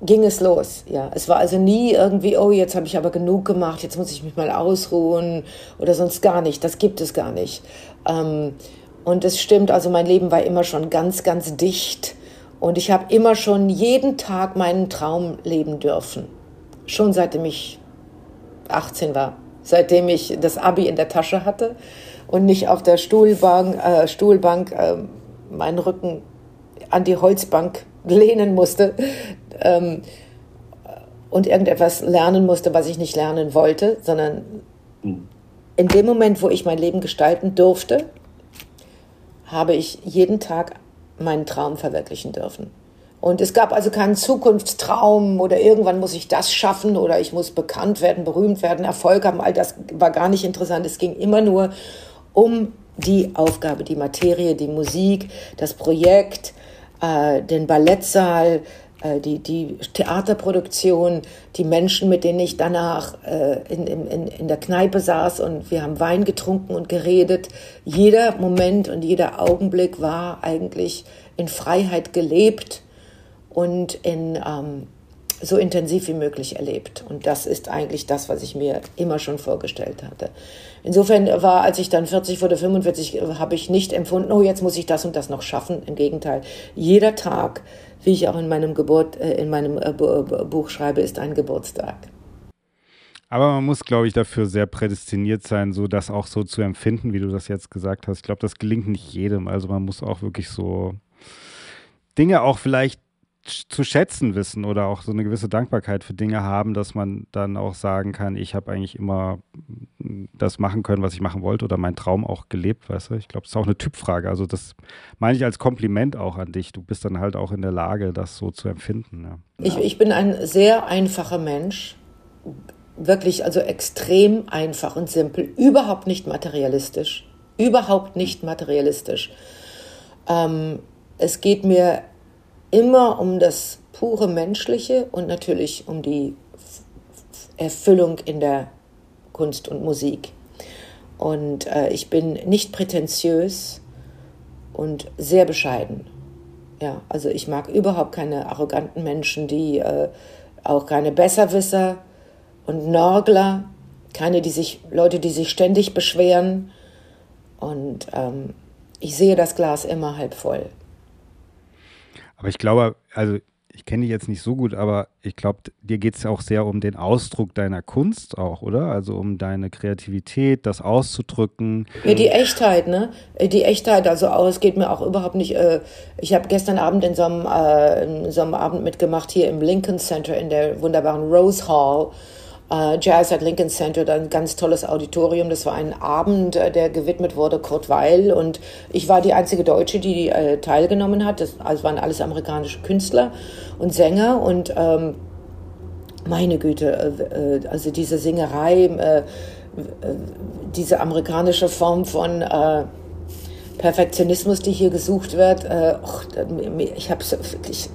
ging es los. Ja, es war also nie irgendwie, oh, jetzt habe ich aber genug gemacht, jetzt muss ich mich mal ausruhen oder sonst gar nicht. Das gibt es gar nicht. Ähm, und es stimmt, also mein Leben war immer schon ganz, ganz dicht. Und ich habe immer schon jeden Tag meinen Traum leben dürfen schon seitdem ich 18 war, seitdem ich das Abi in der Tasche hatte und nicht auf der Stuhlbank, äh, Stuhlbank äh, meinen Rücken an die Holzbank lehnen musste ähm, und irgendetwas lernen musste, was ich nicht lernen wollte, sondern in dem Moment, wo ich mein Leben gestalten durfte, habe ich jeden Tag meinen Traum verwirklichen dürfen. Und es gab also keinen Zukunftstraum oder irgendwann muss ich das schaffen oder ich muss bekannt werden, berühmt werden, Erfolg haben. All das war gar nicht interessant. Es ging immer nur um die Aufgabe, die Materie, die Musik, das Projekt, äh, den Ballettsaal, äh, die, die Theaterproduktion, die Menschen, mit denen ich danach äh, in, in, in der Kneipe saß und wir haben Wein getrunken und geredet. Jeder Moment und jeder Augenblick war eigentlich in Freiheit gelebt und in ähm, so intensiv wie möglich erlebt. Und das ist eigentlich das, was ich mir immer schon vorgestellt hatte. Insofern war, als ich dann 40 wurde, 45, habe ich nicht empfunden, oh, jetzt muss ich das und das noch schaffen. Im Gegenteil, jeder Tag, wie ich auch in meinem Geburt, äh, in meinem äh, Buch schreibe, ist ein Geburtstag.
Aber man muss, glaube ich, dafür sehr prädestiniert sein, so das auch so zu empfinden, wie du das jetzt gesagt hast. Ich glaube, das gelingt nicht jedem. Also man muss auch wirklich so Dinge auch vielleicht zu schätzen wissen oder auch so eine gewisse Dankbarkeit für Dinge haben, dass man dann auch sagen kann, ich habe eigentlich immer das machen können, was ich machen wollte oder meinen Traum auch gelebt, weißt du? Ich glaube, das ist auch eine Typfrage. Also das meine ich als Kompliment auch an dich. Du bist dann halt auch in der Lage, das so zu empfinden. Ja.
Ich, ich bin ein sehr einfacher Mensch. Wirklich, also extrem einfach und simpel. Überhaupt nicht materialistisch. Überhaupt nicht materialistisch. Ähm, es geht mir immer um das pure Menschliche und natürlich um die Erfüllung in der Kunst und Musik. Und äh, ich bin nicht prätentiös und sehr bescheiden. Ja, also ich mag überhaupt keine arroganten Menschen, die äh, auch keine Besserwisser und Nörgler, keine, die sich, Leute, die sich ständig beschweren. Und ähm, ich sehe das Glas immer halb voll.
Aber ich glaube, also ich kenne dich jetzt nicht so gut, aber ich glaube, dir geht es ja auch sehr um den Ausdruck deiner Kunst auch, oder? Also um deine Kreativität, das auszudrücken.
Ja, die Echtheit, ne? Die Echtheit, also es geht mir auch überhaupt nicht. Äh, ich habe gestern Abend in so, einem, äh, in so einem Abend mitgemacht hier im Lincoln Center in der wunderbaren Rose Hall äh, Jazz at Lincoln Center, ein ganz tolles Auditorium. Das war ein Abend, äh, der gewidmet wurde Kurt Weil und ich war die einzige Deutsche, die äh, teilgenommen hat. Das also waren alles amerikanische Künstler und Sänger und ähm, meine Güte, äh, äh also diese Singerei, äh, diese amerikanische Form von Perfektionismus, die hier gesucht wird, ich habe wirklich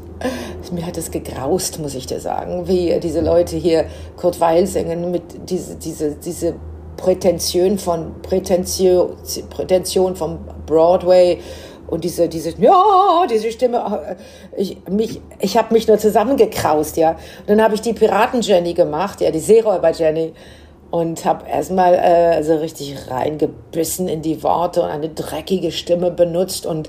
mir hat es gegraust, muss ich dir sagen, wie diese Leute hier Kurt Weil singen mit diese, diese, diese Prätension von Prätension, Prätension vom Broadway und diese, diese, ja, diese Stimme, ich, mich, ich habe mich nur zusammengekraust, ja. Und dann habe ich die Piraten-Jenny gemacht, ja, die Seeräuber-Jenny und habe erstmal äh, so richtig reingebissen in die Worte und eine dreckige Stimme benutzt und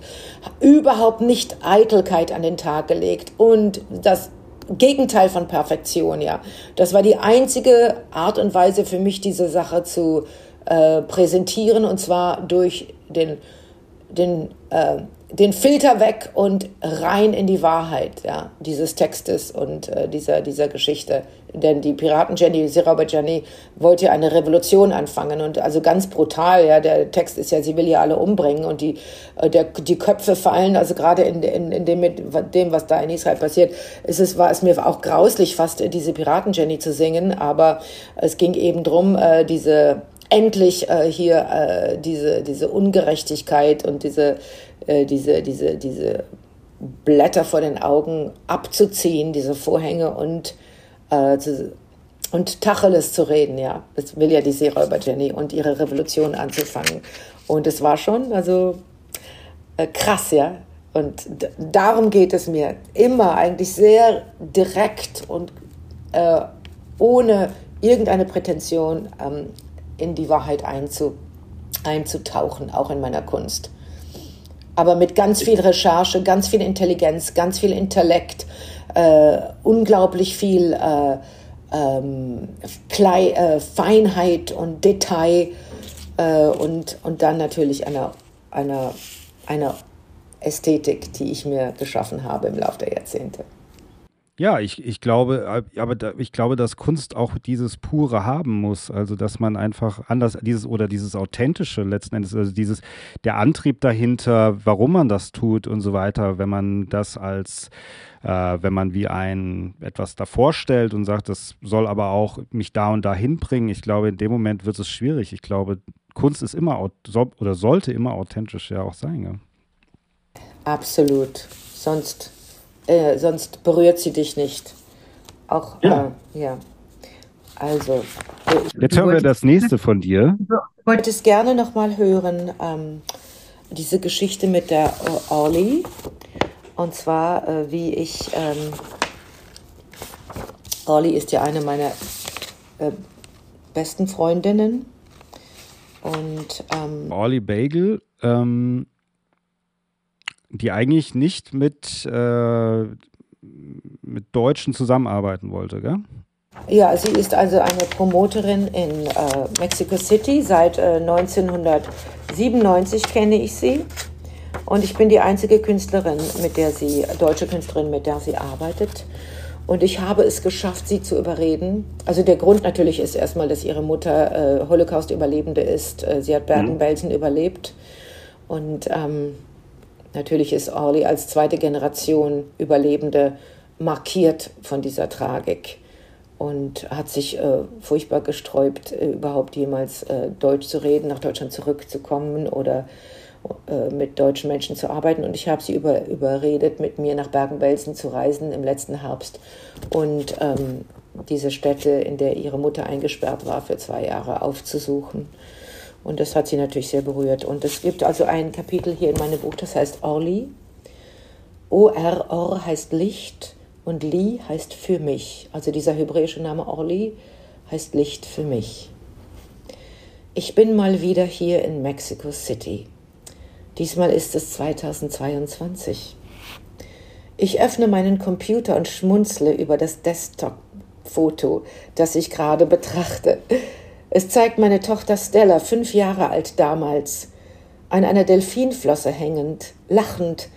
überhaupt nicht Eitelkeit an den Tag gelegt und das Gegenteil von Perfektion, ja. Das war die einzige Art und Weise für mich, diese Sache zu äh, präsentieren und zwar durch den, den äh, den Filter weg und rein in die Wahrheit ja, dieses Textes und äh, dieser, dieser Geschichte. Denn die Piraten Jenny, Sirauber Jenny, wollte ja eine Revolution anfangen und also ganz brutal, ja, der Text ist ja, sie will ja alle umbringen und die, äh, der, die Köpfe fallen, also gerade in, in, in dem, mit dem, was da in Israel passiert, ist es, war es mir auch grauslich, fast diese Piraten Jenny zu singen, aber es ging eben drum, äh, diese endlich äh, hier äh, diese, diese Ungerechtigkeit und diese, äh, diese, diese, diese Blätter vor den Augen abzuziehen, diese Vorhänge und, äh, zu, und Tacheles zu reden, ja. Das will ja die Seeräuber Jenny und ihre Revolution anzufangen. Und es war schon, also äh, krass, ja. Und darum geht es mir immer eigentlich sehr direkt und äh, ohne irgendeine Prätension ähm, in die Wahrheit einzu, einzutauchen, auch in meiner Kunst. Aber mit ganz viel Recherche, ganz viel Intelligenz, ganz viel Intellekt, äh, unglaublich viel äh, ähm, Klei, äh, Feinheit und Detail äh, und, und dann natürlich einer, einer, einer Ästhetik, die ich mir geschaffen habe im Laufe der Jahrzehnte.
Ja, ich, ich glaube, äh, aber da, ich glaube, dass Kunst auch dieses Pure haben muss. Also, dass man einfach anders, dieses oder dieses Authentische letzten Endes, also dieses, der Antrieb dahinter, warum man das tut und so weiter, wenn man das als, äh, wenn man wie ein etwas davor stellt und sagt, das soll aber auch mich da und da hinbringen, ich glaube, in dem Moment wird es schwierig. Ich glaube, Kunst ist immer oder sollte immer authentisch ja auch sein. Ja.
Absolut. Sonst äh, sonst berührt sie dich nicht. Auch, ja. Äh, ja. Also.
Jetzt hören wir das nächste von dir.
Ich wollte es gerne nochmal hören, ähm, diese Geschichte mit der Orly. Und zwar, äh, wie ich. Ähm, Orly ist ja eine meiner äh, besten Freundinnen. Und. Ähm,
Orly Bagel. Ähm, die eigentlich nicht mit, äh, mit Deutschen zusammenarbeiten wollte, gell?
Ja, sie ist also eine Promoterin in äh, Mexico City. Seit äh, 1997 kenne ich sie. Und ich bin die einzige Künstlerin, mit der sie, deutsche Künstlerin, mit der sie arbeitet. Und ich habe es geschafft, sie zu überreden. Also der Grund natürlich ist erstmal, dass ihre Mutter äh, Holocaust-Überlebende ist. Äh, sie hat Bergen-Belsen mhm. überlebt. Und ähm, Natürlich ist Orly als zweite Generation Überlebende markiert von dieser Tragik und hat sich äh, furchtbar gesträubt, äh, überhaupt jemals äh, Deutsch zu reden, nach Deutschland zurückzukommen oder äh, mit deutschen Menschen zu arbeiten. Und ich habe sie über, überredet, mit mir nach Bergen-Belsen zu reisen im letzten Herbst und ähm, diese Stätte, in der ihre Mutter eingesperrt war, für zwei Jahre aufzusuchen. Und das hat sie natürlich sehr berührt. Und es gibt also ein Kapitel hier in meinem Buch, das heißt Orli. O-R, Or heißt Licht und Li heißt für mich. Also dieser hebräische Name Orli heißt Licht für mich. Ich bin mal wieder hier in Mexico City. Diesmal ist es 2022. Ich öffne meinen Computer und schmunzle über das Desktop-Foto, das ich gerade betrachte. Es zeigt meine Tochter Stella, fünf Jahre alt damals, an einer Delfinflosse hängend, lachend,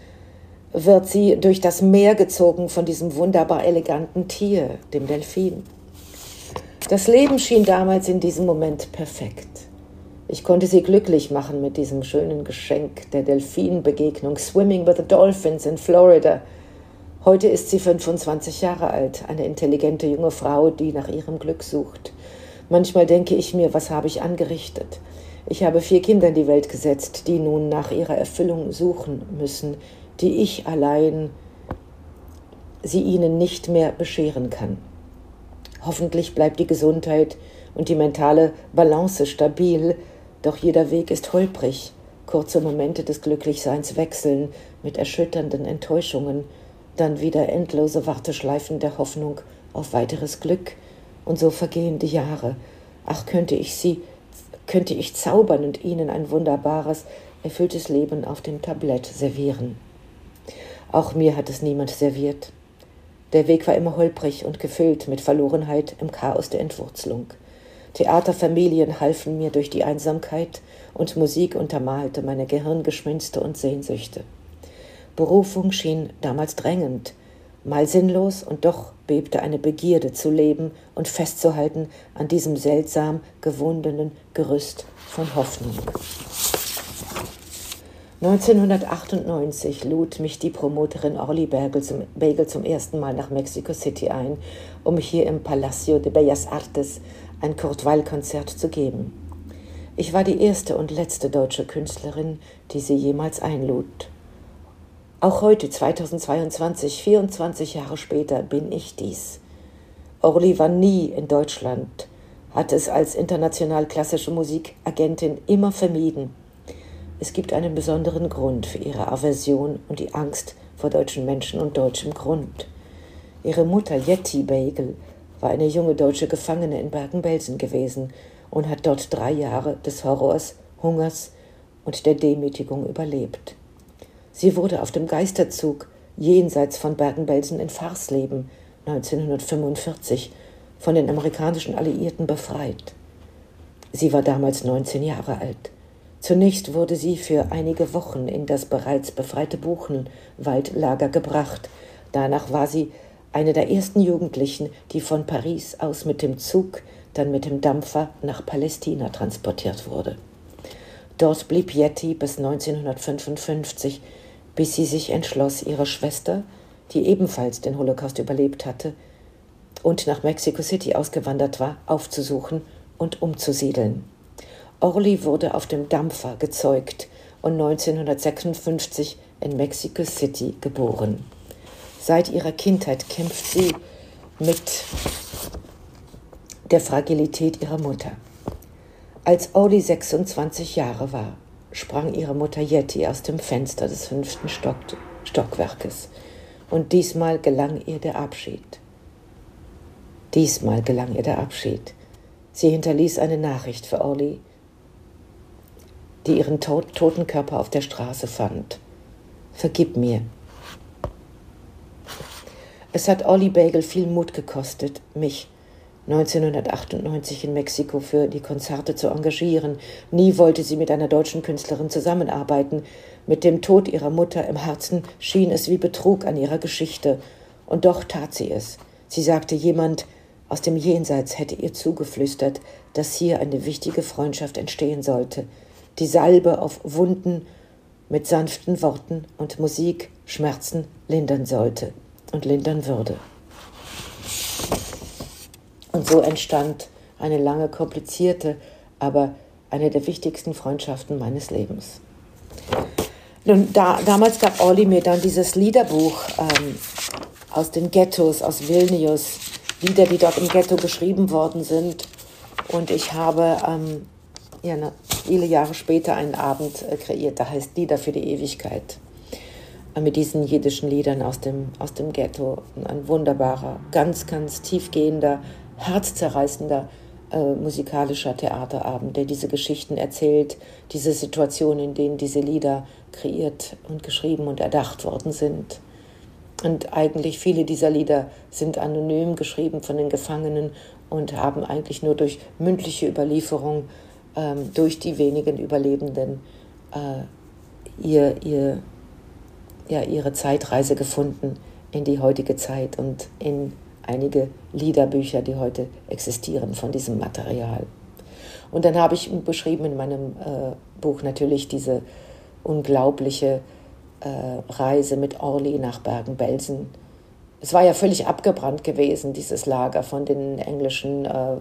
wird sie durch das Meer gezogen von diesem wunderbar eleganten Tier, dem Delfin. Das Leben schien damals in diesem Moment perfekt. Ich konnte sie glücklich machen mit diesem schönen Geschenk der Delfinbegegnung Swimming with the Dolphins in Florida. Heute ist sie 25 Jahre alt, eine intelligente junge Frau, die nach ihrem Glück sucht. Manchmal denke ich mir, was habe ich angerichtet? Ich habe vier Kinder in die Welt gesetzt, die nun nach ihrer Erfüllung suchen müssen, die ich allein sie ihnen nicht mehr bescheren kann. Hoffentlich bleibt die Gesundheit und die mentale Balance stabil, doch jeder Weg ist holprig. Kurze Momente des Glücklichseins wechseln mit erschütternden Enttäuschungen, dann wieder endlose Warteschleifen der Hoffnung auf weiteres Glück, und so vergehen die Jahre. Ach, könnte ich sie, könnte ich zaubern und ihnen ein wunderbares, erfülltes Leben auf dem Tablett servieren. Auch mir hat es niemand serviert. Der Weg war immer holprig und gefüllt mit Verlorenheit im Chaos der Entwurzelung. Theaterfamilien halfen mir durch die Einsamkeit und Musik untermalte meine Gehirngeschwinste und Sehnsüchte. Berufung schien damals drängend, mal sinnlos und doch bebte eine Begierde zu leben und festzuhalten an diesem seltsam gewundenen Gerüst von Hoffnung. 1998 lud mich die Promoterin Orly Bagel zum, Bagel zum ersten Mal nach Mexico City ein, um hier im Palacio de Bellas Artes ein Kurt Weil-Konzert zu geben. Ich war die erste und letzte deutsche Künstlerin, die sie jemals einlud. Auch heute, 2022, 24 Jahre später, bin ich dies. Orly war nie in Deutschland, hat es als international klassische Musikagentin immer vermieden. Es gibt einen besonderen Grund für ihre Aversion und die Angst vor deutschen Menschen und deutschem Grund. Ihre Mutter Yeti Bagel war eine junge deutsche Gefangene in Bergen-Belsen gewesen und hat dort drei Jahre des Horrors, Hungers und der Demütigung überlebt. Sie wurde auf dem Geisterzug jenseits von Bergen-Belsen in Farsleben 1945 von den amerikanischen Alliierten befreit. Sie war damals 19 Jahre alt. Zunächst wurde sie für einige Wochen in das bereits befreite Buchenwaldlager gebracht. Danach war sie eine der ersten Jugendlichen, die von Paris aus mit dem Zug, dann mit dem Dampfer nach Palästina transportiert wurde. Dort blieb Yeti bis 1955, bis sie sich entschloss, ihre Schwester, die ebenfalls den Holocaust überlebt hatte und nach Mexico City ausgewandert war, aufzusuchen und umzusiedeln. Orly wurde auf dem Dampfer gezeugt und 1956 in Mexico City geboren. Seit ihrer Kindheit kämpft sie mit der Fragilität ihrer Mutter. Als Orly 26 Jahre war, sprang ihre Mutter Yeti aus dem Fenster des fünften Stock Stockwerkes. Und diesmal gelang ihr der Abschied. Diesmal gelang ihr der Abschied. Sie hinterließ eine Nachricht für Orly, die ihren tot toten Körper auf der Straße fand. Vergib mir. Es hat Olli Bagel viel Mut gekostet, mich 1998 in Mexiko für die Konzerte zu engagieren. Nie wollte sie mit einer deutschen Künstlerin zusammenarbeiten. Mit dem Tod ihrer Mutter im Herzen schien es wie Betrug an ihrer Geschichte. Und doch tat sie es. Sie sagte, jemand aus dem Jenseits hätte ihr zugeflüstert, dass hier eine wichtige Freundschaft entstehen sollte die Salbe auf Wunden mit sanften Worten und Musik Schmerzen lindern sollte und lindern würde. Und so entstand eine lange, komplizierte, aber eine der wichtigsten Freundschaften meines Lebens. Nun, da, damals gab Olli mir dann dieses Liederbuch ähm, aus den Ghettos, aus Vilnius, Lieder, die dort im Ghetto geschrieben worden sind. Und ich habe ähm, ja, viele Jahre später einen Abend äh, kreiert, der heißt Lieder für die Ewigkeit. Äh, mit diesen jiddischen Liedern aus dem, aus dem Ghetto. Ein wunderbarer, ganz, ganz tiefgehender, herzzerreißender äh, musikalischer Theaterabend, der diese Geschichten erzählt, diese Situationen, in denen diese Lieder kreiert und geschrieben und erdacht worden sind. Und eigentlich viele dieser Lieder sind anonym geschrieben von den Gefangenen und haben eigentlich nur durch mündliche Überlieferung ähm, durch die wenigen Überlebenden äh, ihr, ihr, ja, ihre Zeitreise gefunden in die heutige Zeit und in einige Liederbücher, die heute existieren von diesem Material. Und dann habe ich beschrieben in meinem äh, Buch natürlich diese unglaubliche äh, Reise mit Orly nach Bergen-Belsen es war ja völlig abgebrannt gewesen, dieses Lager von den englischen, äh,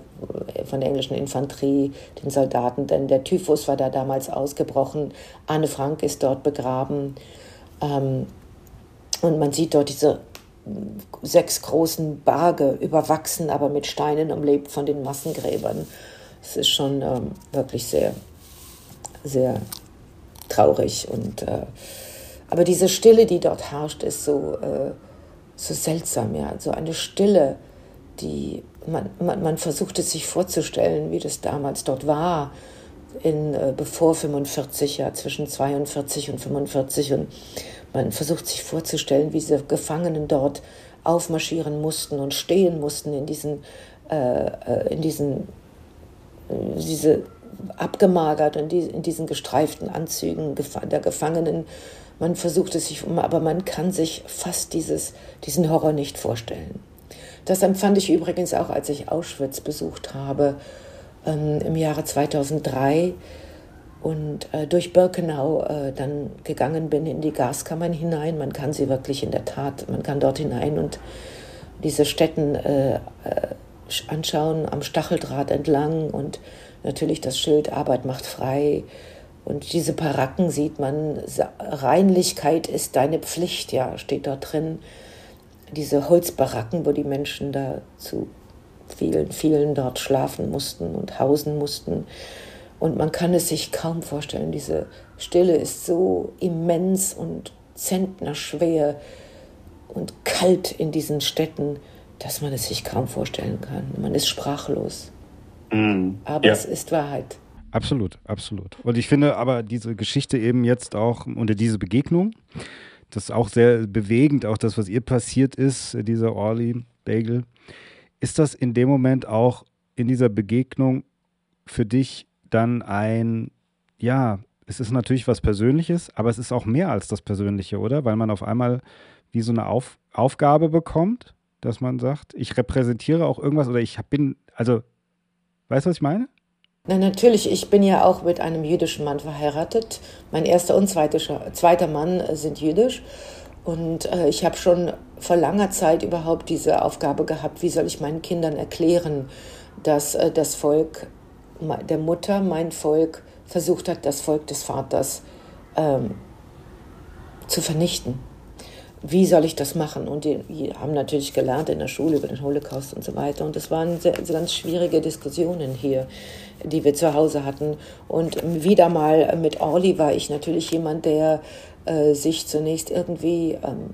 von der englischen Infanterie, den Soldaten, denn der Typhus war da damals ausgebrochen. Anne Frank ist dort begraben. Ähm, und man sieht dort diese sechs großen Berge, überwachsen, aber mit Steinen umlebt von den Massengräbern. Es ist schon ähm, wirklich sehr, sehr traurig. Und, äh, aber diese Stille, die dort herrscht, ist so. Äh, so seltsam, ja, so eine Stille, die man, man, man versucht es sich vorzustellen, wie das damals dort war, in, äh, bevor 45, ja, zwischen 42 und 45 und man versucht sich vorzustellen, wie diese Gefangenen dort aufmarschieren mussten und stehen mussten in diesen, äh, äh in diesen, äh, diese abgemagert in, die, in diesen gestreiften Anzügen der Gefangenen man versucht es sich, aber man kann sich fast dieses, diesen Horror nicht vorstellen. Das empfand ich übrigens auch, als ich Auschwitz besucht habe ähm, im Jahre 2003 und äh, durch Birkenau äh, dann gegangen bin in die Gaskammern hinein. Man kann sie wirklich in der Tat, man kann dort hinein und diese Städten äh, äh anschauen am Stacheldraht entlang und natürlich das Schild Arbeit macht frei und diese Paracken sieht man, Reinlichkeit ist deine Pflicht, ja, steht dort drin. Diese Holzbaracken, wo die Menschen da zu vielen, vielen dort schlafen mussten und hausen mussten. Und man kann es sich kaum vorstellen, diese Stille ist so immens und zentnerschwer und kalt in diesen Städten, dass man es sich kaum vorstellen kann. Man ist sprachlos. Mm, Aber ja. es ist Wahrheit.
Absolut, absolut. Und ich finde aber diese Geschichte eben jetzt auch unter diese Begegnung, das ist auch sehr bewegend, auch das, was ihr passiert ist, dieser Orly Bagel. Ist das in dem Moment auch in dieser Begegnung für dich dann ein, ja, es ist natürlich was Persönliches, aber es ist auch mehr als das Persönliche, oder? Weil man auf einmal wie so eine auf Aufgabe bekommt, dass man sagt, ich repräsentiere auch irgendwas oder ich bin, also, weißt du, was ich meine?
Na, natürlich, ich bin ja auch mit einem jüdischen Mann verheiratet. Mein erster und zweiter, zweiter Mann sind jüdisch. Und äh, ich habe schon vor langer Zeit überhaupt diese Aufgabe gehabt, wie soll ich meinen Kindern erklären, dass äh, das Volk der Mutter, mein Volk, versucht hat, das Volk des Vaters ähm, zu vernichten. Wie soll ich das machen? Und die, die, haben natürlich gelernt in der Schule über den Holocaust und so weiter. Und das waren sehr ganz schwierige Diskussionen hier, die wir zu Hause hatten. Und wieder mal mit Orly war ich natürlich jemand, der äh, sich zunächst irgendwie ähm,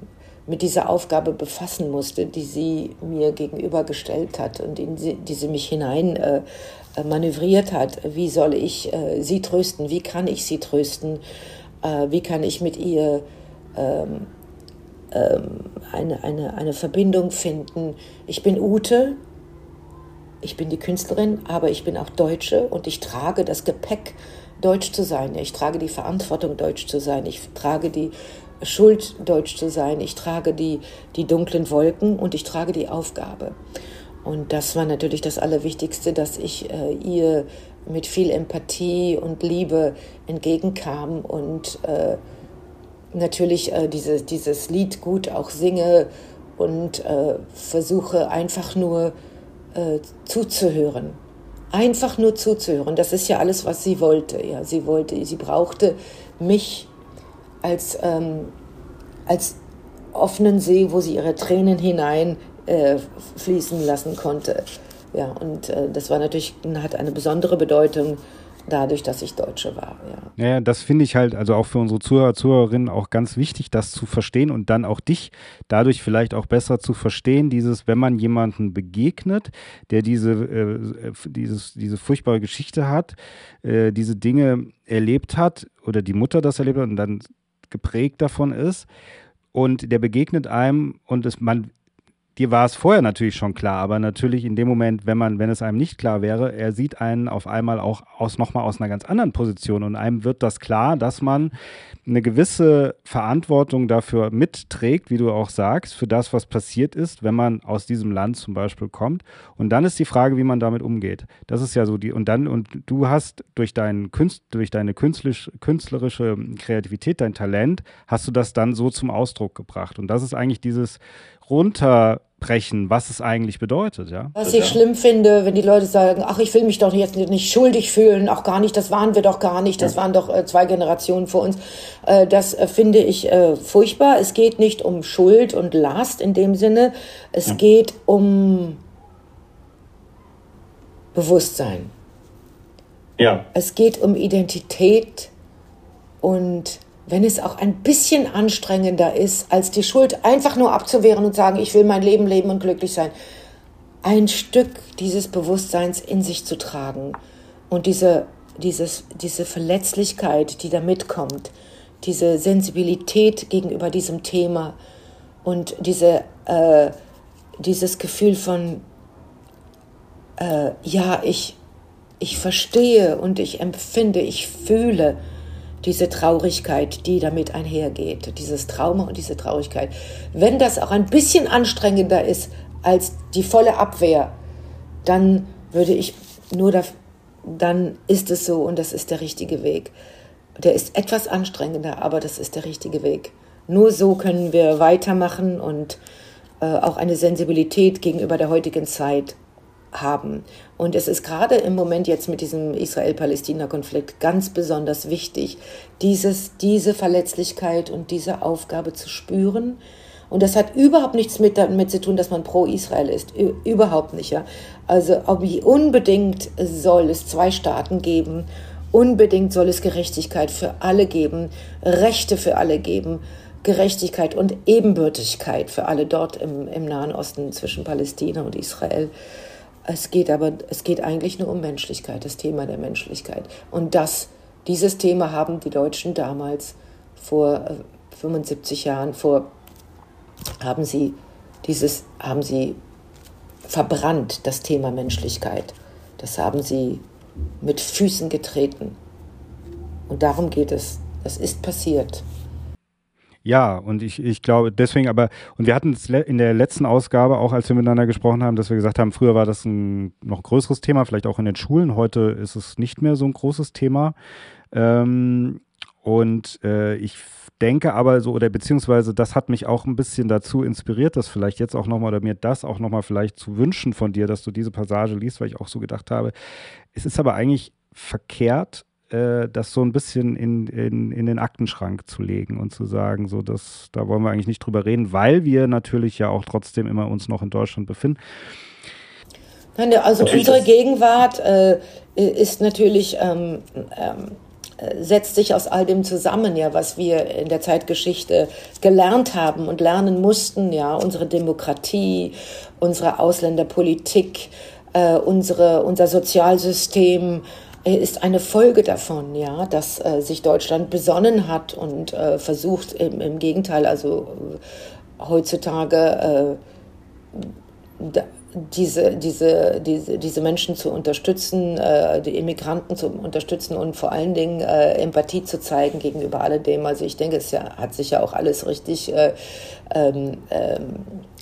mit dieser Aufgabe befassen musste, die sie mir gegenübergestellt hat und in sie, die sie mich hinein äh, äh, manövriert hat. Wie soll ich äh, sie trösten? Wie kann ich sie trösten? Äh, wie kann ich mit ihr ähm, ähm, eine, eine, eine Verbindung finden? Ich bin Ute, ich bin die Künstlerin, aber ich bin auch Deutsche und ich trage das Gepäck, deutsch zu sein. Ich trage die Verantwortung, deutsch zu sein. Ich trage die Schuld, deutsch zu sein. Ich trage die, die dunklen Wolken und ich trage die Aufgabe. Und das war natürlich das Allerwichtigste, dass ich äh, ihr mit viel Empathie und Liebe entgegenkam und äh, natürlich äh, diese, dieses Lied gut auch singe und äh, versuche einfach nur äh, zuzuhören. Einfach nur zuzuhören. Das ist ja alles, was sie wollte. Ja, sie wollte, sie brauchte mich als, ähm, als offenen See, wo sie ihre Tränen hinein äh, fließen lassen konnte. Ja, und äh, das war natürlich, hat eine besondere Bedeutung dadurch, dass ich Deutsche war.
Ja, ja das finde ich halt, also auch für unsere Zuhörer, Zuhörerinnen auch ganz wichtig, das zu verstehen und dann auch dich dadurch vielleicht auch besser zu verstehen, dieses, wenn man jemanden begegnet, der diese, äh, dieses, diese furchtbare Geschichte hat, äh, diese Dinge erlebt hat oder die Mutter das erlebt hat und dann geprägt davon ist und der begegnet einem und es, man dir war es vorher natürlich schon klar, aber natürlich in dem Moment, wenn man, wenn es einem nicht klar wäre, er sieht einen auf einmal auch aus nochmal aus einer ganz anderen Position und einem wird das klar, dass man eine gewisse Verantwortung dafür mitträgt, wie du auch sagst, für das, was passiert ist, wenn man aus diesem Land zum Beispiel kommt. Und dann ist die Frage, wie man damit umgeht. Das ist ja so die, und dann, und du hast durch deinen Künst, durch deine künstlerisch, künstlerische Kreativität, dein Talent, hast du das dann so zum Ausdruck gebracht. Und das ist eigentlich dieses runterbrechen, was es eigentlich bedeutet, ja.
Was ich schlimm finde, wenn die Leute sagen, ach, ich will mich doch jetzt nicht schuldig fühlen, auch gar nicht, das waren wir doch gar nicht, das ja. waren doch äh, zwei Generationen vor uns. Äh, das äh, finde ich äh, furchtbar. Es geht nicht um Schuld und Last in dem Sinne, es ja. geht um Bewusstsein. Ja. Es geht um Identität und wenn es auch ein bisschen anstrengender ist, als die Schuld einfach nur abzuwehren und sagen, ich will mein Leben leben und glücklich sein, ein Stück dieses Bewusstseins in sich zu tragen und diese, dieses, diese Verletzlichkeit, die da mitkommt, diese Sensibilität gegenüber diesem Thema und diese, äh, dieses Gefühl von, äh, ja, ich, ich verstehe und ich empfinde, ich fühle, diese Traurigkeit, die damit einhergeht, dieses Trauma und diese Traurigkeit. Wenn das auch ein bisschen anstrengender ist als die volle Abwehr, dann würde ich nur, da, dann ist es so und das ist der richtige Weg. Der ist etwas anstrengender, aber das ist der richtige Weg. Nur so können wir weitermachen und äh, auch eine Sensibilität gegenüber der heutigen Zeit haben. Und es ist gerade im Moment jetzt mit diesem Israel-Palästina-Konflikt ganz besonders wichtig, dieses, diese Verletzlichkeit und diese Aufgabe zu spüren. Und das hat überhaupt nichts mit damit zu tun, dass man pro Israel ist. Überhaupt nicht. Ja? Also unbedingt soll es zwei Staaten geben, unbedingt soll es Gerechtigkeit für alle geben, Rechte für alle geben. Gerechtigkeit und Ebenbürtigkeit für alle dort im, im Nahen Osten zwischen Palästina und Israel. Es geht aber, es geht eigentlich nur um Menschlichkeit, das Thema der Menschlichkeit. Und das, dieses Thema haben die Deutschen damals vor 75 äh, Jahren, vor, haben sie dieses, haben sie verbrannt, das Thema Menschlichkeit. Das haben sie mit Füßen getreten. Und darum geht es. Das ist passiert.
Ja, und ich, ich glaube, deswegen aber, und wir hatten es in der letzten Ausgabe auch, als wir miteinander gesprochen haben, dass wir gesagt haben, früher war das ein noch größeres Thema, vielleicht auch in den Schulen. Heute ist es nicht mehr so ein großes Thema. Ähm, und äh, ich denke aber so, oder beziehungsweise das hat mich auch ein bisschen dazu inspiriert, das vielleicht jetzt auch nochmal, oder mir das auch nochmal vielleicht zu wünschen von dir, dass du diese Passage liest, weil ich auch so gedacht habe, es ist aber eigentlich verkehrt, äh, das so ein bisschen in, in, in den Aktenschrank zu legen und zu sagen, so dass da wollen wir eigentlich nicht drüber reden, weil wir natürlich ja auch trotzdem immer uns noch in Deutschland befinden.
Nein, also natürlich unsere Gegenwart äh, ist natürlich ähm, ähm, setzt sich aus all dem zusammen, ja, was wir in der Zeitgeschichte gelernt haben und lernen mussten, ja, unsere Demokratie, unsere Ausländerpolitik, äh, unsere, unser Sozialsystem ist eine Folge davon, ja, dass äh, sich Deutschland besonnen hat und äh, versucht im, im, Gegenteil, also äh, heutzutage da, diese, diese, diese, diese Menschen zu unterstützen, äh, die Immigranten zu unterstützen und vor allen Dingen äh, Empathie zu zeigen gegenüber alledem. Also ich denke, es ja, hat sich ja auch alles richtig äh, ähm, ähm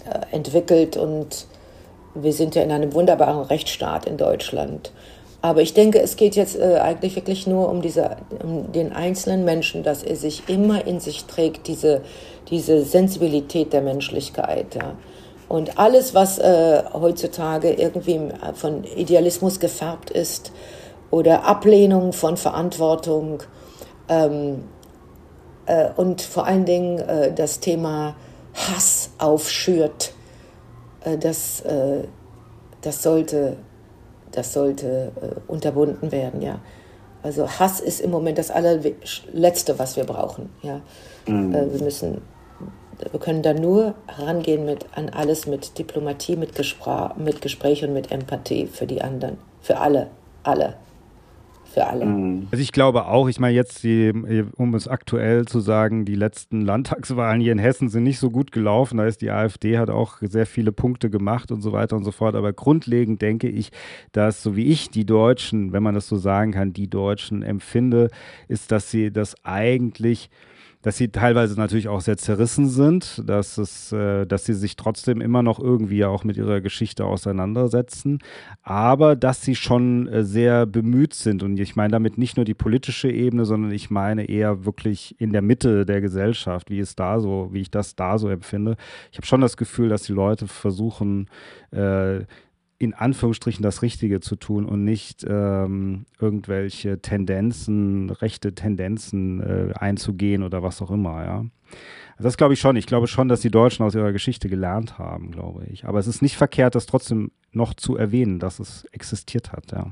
äh, entwickelt und wir sind ja in einem wunderbaren Rechtsstaat in Deutschland. Aber ich denke, es geht jetzt äh, eigentlich wirklich nur um, diese, um den einzelnen Menschen, dass er sich immer in sich trägt, diese, diese Sensibilität der Menschlichkeit. Ja und alles, was äh, heutzutage irgendwie von Idealismus gefärbt ist oder Ablehnung von Verantwortung ähm, äh, und vor allen Dingen äh, das Thema Hass aufschürt, äh, das, äh, das sollte, das sollte äh, unterbunden werden, ja. Also Hass ist im Moment das allerletzte, was wir brauchen, ja. Mhm. wir müssen wir können da nur herangehen mit, an alles mit Diplomatie, mit, Gespr mit Gespräch und mit Empathie für die anderen. Für alle. Alle. Für alle.
Mhm. Also ich glaube auch, ich meine jetzt, die, um es aktuell zu sagen, die letzten Landtagswahlen hier in Hessen sind nicht so gut gelaufen. Da ist die AfD, hat auch sehr viele Punkte gemacht und so weiter und so fort. Aber grundlegend denke ich, dass so wie ich die Deutschen, wenn man das so sagen kann, die Deutschen empfinde, ist, dass sie das eigentlich dass sie teilweise natürlich auch sehr zerrissen sind, dass es, äh, dass sie sich trotzdem immer noch irgendwie auch mit ihrer Geschichte auseinandersetzen, aber dass sie schon äh, sehr bemüht sind und ich meine damit nicht nur die politische Ebene, sondern ich meine eher wirklich in der Mitte der Gesellschaft, wie es da so, wie ich das da so empfinde. Ich habe schon das Gefühl, dass die Leute versuchen, äh, in Anführungsstrichen das Richtige zu tun und nicht ähm, irgendwelche Tendenzen, rechte Tendenzen äh, einzugehen oder was auch immer, ja. Das glaube ich schon. Ich glaube schon, dass die Deutschen aus ihrer Geschichte gelernt haben, glaube ich. Aber es ist nicht verkehrt, das trotzdem noch zu erwähnen, dass es existiert hat, ja.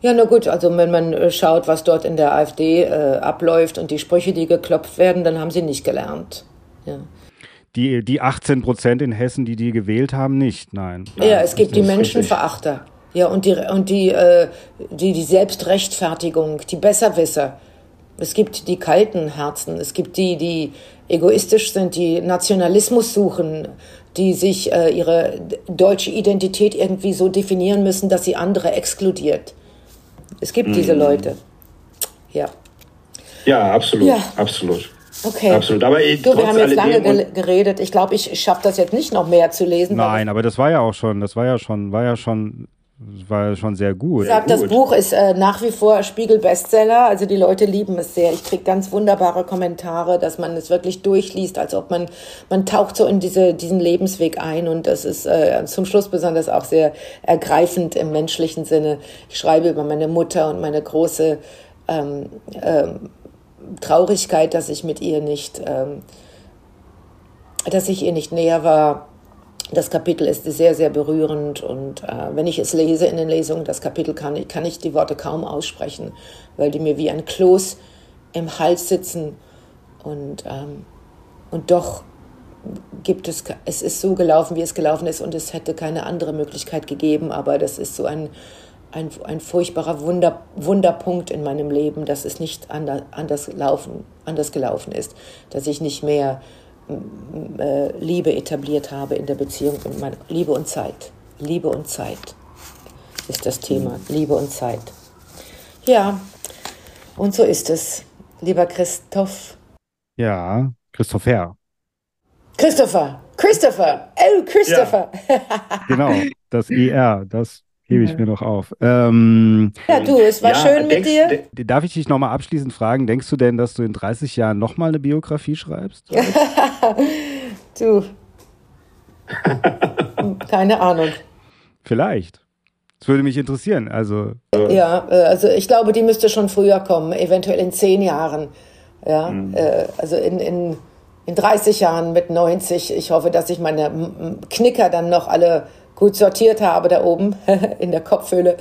Ja, na gut, also wenn man äh, schaut, was dort in der AfD äh, abläuft und die Sprüche, die geklopft werden, dann haben sie nicht gelernt. Ja
die, die 18 Prozent in Hessen, die die gewählt haben, nicht, nein.
Ja, es gibt die Menschenverachter. Ja, und die, und die, äh, die, die Selbstrechtfertigung, die Besserwisser. Es gibt die kalten Herzen, es gibt die, die egoistisch sind, die Nationalismus suchen, die sich äh, ihre deutsche Identität irgendwie so definieren müssen, dass sie andere exkludiert. Es gibt mhm. diese Leute. Ja.
Ja, absolut. Ja. Absolut.
Okay. Absolut. Aber ich, du, wir haben jetzt lange ge geredet. Ich glaube, ich schaffe das jetzt nicht noch mehr zu lesen.
Nein, aber das war ja auch schon, das war ja schon, war ja schon war schon sehr gut.
Ich sag, das Buch ist äh, nach wie vor Spiegel-Bestseller. Also die Leute lieben es sehr. Ich kriege ganz wunderbare Kommentare, dass man es wirklich durchliest, als ob man, man taucht so in diese, diesen Lebensweg ein. Und das ist äh, zum Schluss besonders auch sehr ergreifend im menschlichen Sinne. Ich schreibe über meine Mutter und meine große ähm, ähm, Traurigkeit, dass ich mit ihr nicht, ähm, dass ich ihr nicht näher war. Das Kapitel ist sehr, sehr berührend und äh, wenn ich es lese in den Lesungen, das Kapitel kann ich, kann ich die Worte kaum aussprechen, weil die mir wie ein Kloß im Hals sitzen und, ähm, und doch gibt es, es ist so gelaufen, wie es gelaufen ist und es hätte keine andere Möglichkeit gegeben, aber das ist so ein, ein, ein furchtbarer Wunder, Wunderpunkt in meinem Leben, dass es nicht anders, anders, laufen, anders gelaufen ist, dass ich nicht mehr äh, Liebe etabliert habe in der Beziehung und meine, Liebe und Zeit. Liebe und Zeit ist das Thema. Liebe und Zeit. Ja, und so ist es, lieber Christoph.
Ja, Christopher.
Christopher, Christopher, oh, Christopher.
Ja. genau, das IR, das hebe ich mir noch auf. Ähm,
ja, du, es war ja, schön mit dir.
Darf ich dich nochmal abschließend fragen, denkst du denn, dass du in 30 Jahren nochmal eine Biografie schreibst?
du. Keine Ahnung.
Vielleicht. Das würde mich interessieren. Also.
Ja, äh, also ich glaube, die müsste schon früher kommen, eventuell in zehn Jahren. Ja, mhm. also in, in, in 30 Jahren mit 90. Ich hoffe, dass ich meine Knicker dann noch alle gut sortiert habe da oben in der Kopfhöhle.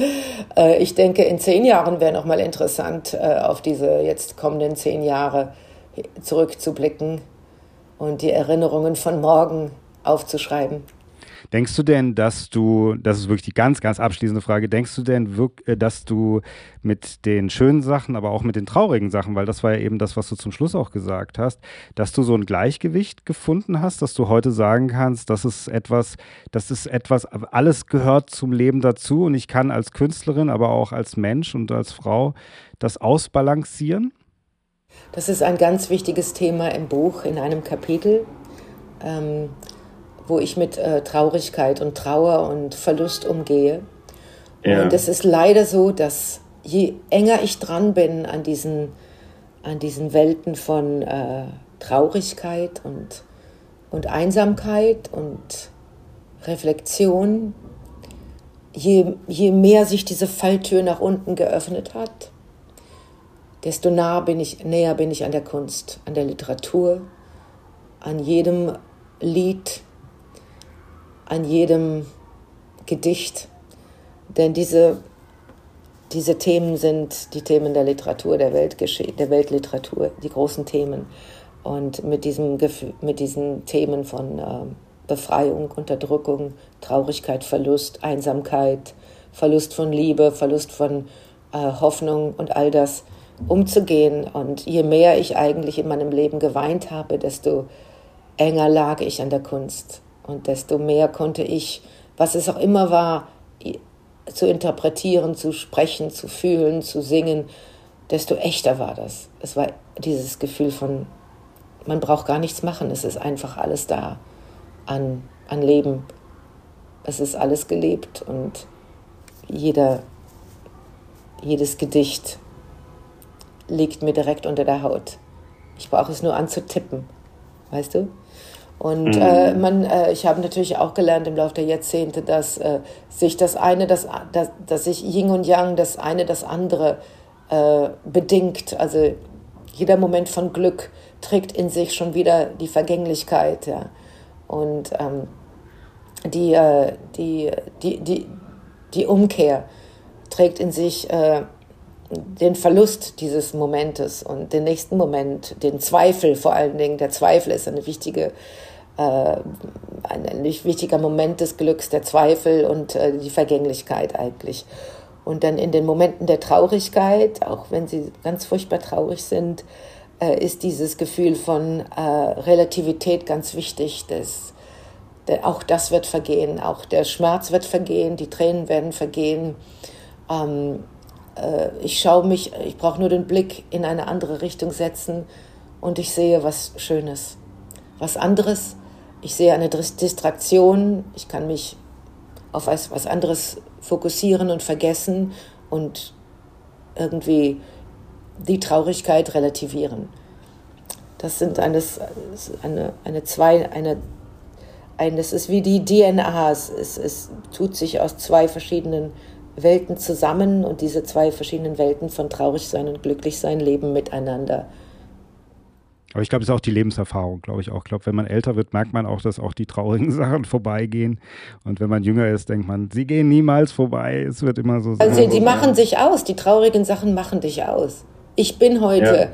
Äh, ich denke, in zehn Jahren wäre noch mal interessant, auf diese jetzt kommenden zehn Jahre zurückzublicken und die Erinnerungen von morgen aufzuschreiben.
Denkst du denn, dass du, das ist wirklich die ganz, ganz abschließende Frage, denkst du denn, äh, dass du mit den schönen Sachen, aber auch mit den traurigen Sachen, weil das war ja eben das, was du zum Schluss auch gesagt hast, dass du so ein Gleichgewicht gefunden hast, dass du heute sagen kannst, das ist etwas, das ist etwas, alles gehört zum Leben dazu und ich kann als Künstlerin, aber auch als Mensch und als Frau das ausbalancieren?
Das ist ein ganz wichtiges Thema im Buch, in einem Kapitel. Ähm, wo ich mit äh, Traurigkeit und Trauer und Verlust umgehe. Ja. Und es ist leider so, dass je enger ich dran bin an diesen, an diesen Welten von äh, Traurigkeit und, und Einsamkeit und Reflexion, je, je mehr sich diese Falltür nach unten geöffnet hat, desto nah bin ich, näher bin ich an der Kunst, an der Literatur, an jedem Lied, an jedem Gedicht. Denn diese, diese Themen sind die Themen der Literatur, der, Weltgesche der Weltliteratur, die großen Themen. Und mit, diesem mit diesen Themen von äh, Befreiung, Unterdrückung, Traurigkeit, Verlust, Einsamkeit, Verlust von Liebe, Verlust von äh, Hoffnung und all das umzugehen. Und je mehr ich eigentlich in meinem Leben geweint habe, desto enger lag ich an der Kunst. Und desto mehr konnte ich, was es auch immer war, zu interpretieren, zu sprechen, zu fühlen, zu singen, desto echter war das. Es war dieses Gefühl von, man braucht gar nichts machen, es ist einfach alles da an, an Leben. Es ist alles gelebt und jeder, jedes Gedicht liegt mir direkt unter der Haut. Ich brauche es nur anzutippen, weißt du? Und mhm. äh, man, äh, ich habe natürlich auch gelernt im Laufe der Jahrzehnte, dass äh, sich das eine, das, das, dass sich Yin und Yang das eine das andere äh, bedingt. Also jeder Moment von Glück trägt in sich schon wieder die Vergänglichkeit. Ja. Und ähm, die, äh, die, die, die, die Umkehr trägt in sich äh, den Verlust dieses Momentes und den nächsten Moment, den Zweifel vor allen Dingen. Der Zweifel ist eine wichtige äh, ein nicht wichtiger Moment des Glücks, der Zweifel und äh, die Vergänglichkeit eigentlich. Und dann in den Momenten der Traurigkeit, auch wenn sie ganz furchtbar traurig sind, äh, ist dieses Gefühl von äh, Relativität ganz wichtig. Das, der, auch das wird vergehen, auch der Schmerz wird vergehen, die Tränen werden vergehen. Ähm, äh, ich schaue mich, ich brauche nur den Blick in eine andere Richtung setzen und ich sehe was Schönes, was anderes, ich sehe eine Distraktion, ich kann mich auf was, was anderes fokussieren und vergessen und irgendwie die Traurigkeit relativieren. Das sind eines, eine, eine zwei, eine, ein, das ist wie die DNA. Es, es tut sich aus zwei verschiedenen Welten zusammen und diese zwei verschiedenen Welten von Traurigsein und Glücklichsein leben miteinander.
Aber ich glaube, es ist auch die Lebenserfahrung, glaube ich auch. Ich glaube, wenn man älter wird, merkt man auch, dass auch die traurigen Sachen vorbeigehen. Und wenn man jünger ist, denkt man, sie gehen niemals vorbei. Es wird immer so sein.
Also die machen sich aus. Die traurigen Sachen machen dich aus. Ich bin heute ja.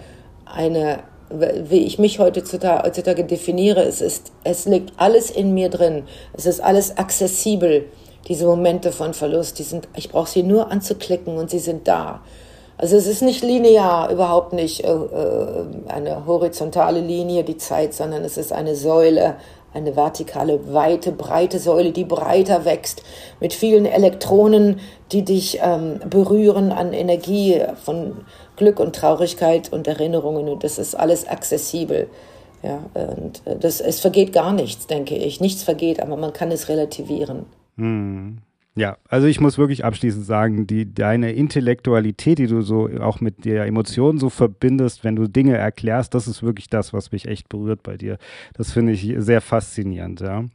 eine, wie ich mich heutzutage definiere, es ist, es liegt alles in mir drin. Es ist alles accessibel. Diese Momente von Verlust, die sind, ich brauche sie nur anzuklicken und sie sind da. Also es ist nicht linear, überhaupt nicht äh, äh, eine horizontale Linie, die Zeit, sondern es ist eine Säule, eine vertikale, weite, breite Säule, die breiter wächst, mit vielen Elektronen, die dich ähm, berühren an Energie von Glück und Traurigkeit und Erinnerungen. Und das ist alles accessibel. Ja, und äh, das, es vergeht gar nichts, denke ich. Nichts vergeht, aber man kann es relativieren.
Hm. Ja, also ich muss wirklich abschließend sagen, die, deine Intellektualität, die du so auch mit der Emotion so verbindest, wenn du Dinge erklärst, das ist wirklich das, was mich echt berührt bei dir. Das finde ich sehr faszinierend, ja.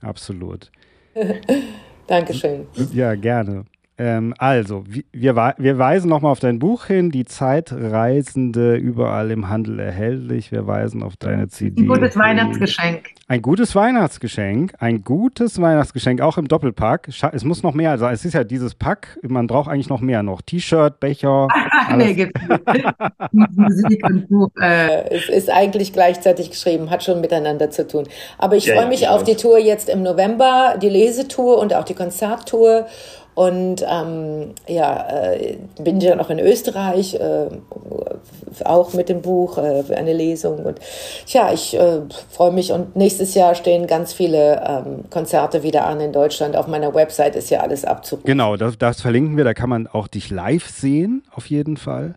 Absolut.
Dankeschön.
Ja, gerne. Ähm, also, wir, wir weisen nochmal auf dein Buch hin, Die Zeitreisende, überall im Handel erhältlich. Wir weisen auf deine CD.
Ein gutes Weihnachtsgeschenk.
Ein gutes Weihnachtsgeschenk, ein gutes Weihnachtsgeschenk, auch im Doppelpack. Es muss noch mehr sein. Es ist ja dieses Pack, man braucht eigentlich noch mehr noch. T-Shirt, Becher. nee, gibt's
Musik und Buch. Äh. Es ist eigentlich gleichzeitig geschrieben, hat schon miteinander zu tun. Aber ich ja, freue mich ja, auf die Tour jetzt im November, die Lesetour und auch die Konzerttour. Und ähm, ja, äh, bin ja noch in Österreich, äh, auch mit dem Buch, äh, eine Lesung. Und ja, ich äh, freue mich. Und nächstes Jahr stehen ganz viele ähm, Konzerte wieder an in Deutschland. Auf meiner Website ist ja alles abzurufen.
Genau, das, das verlinken wir. Da kann man auch dich live sehen, auf jeden Fall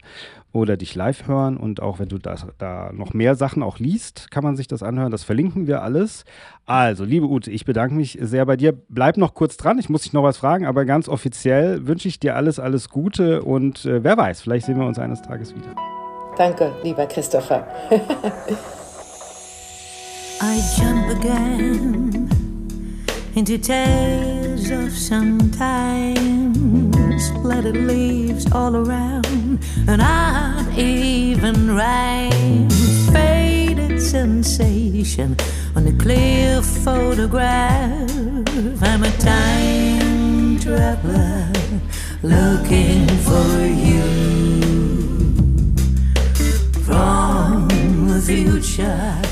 oder dich live hören. Und auch wenn du das, da noch mehr Sachen auch liest, kann man sich das anhören. Das verlinken wir alles. Also, liebe Ute, ich bedanke mich sehr bei dir. Bleib noch kurz dran. Ich muss dich noch was fragen, aber ganz offiziell wünsche ich dir alles, alles Gute und äh, wer weiß, vielleicht sehen wir uns eines Tages wieder.
Danke, lieber Christopher. I jump again into tales of some time. Splattered leaves all around, and uneven rain. Faded sensation on a clear photograph. I'm a time traveler looking for you from the future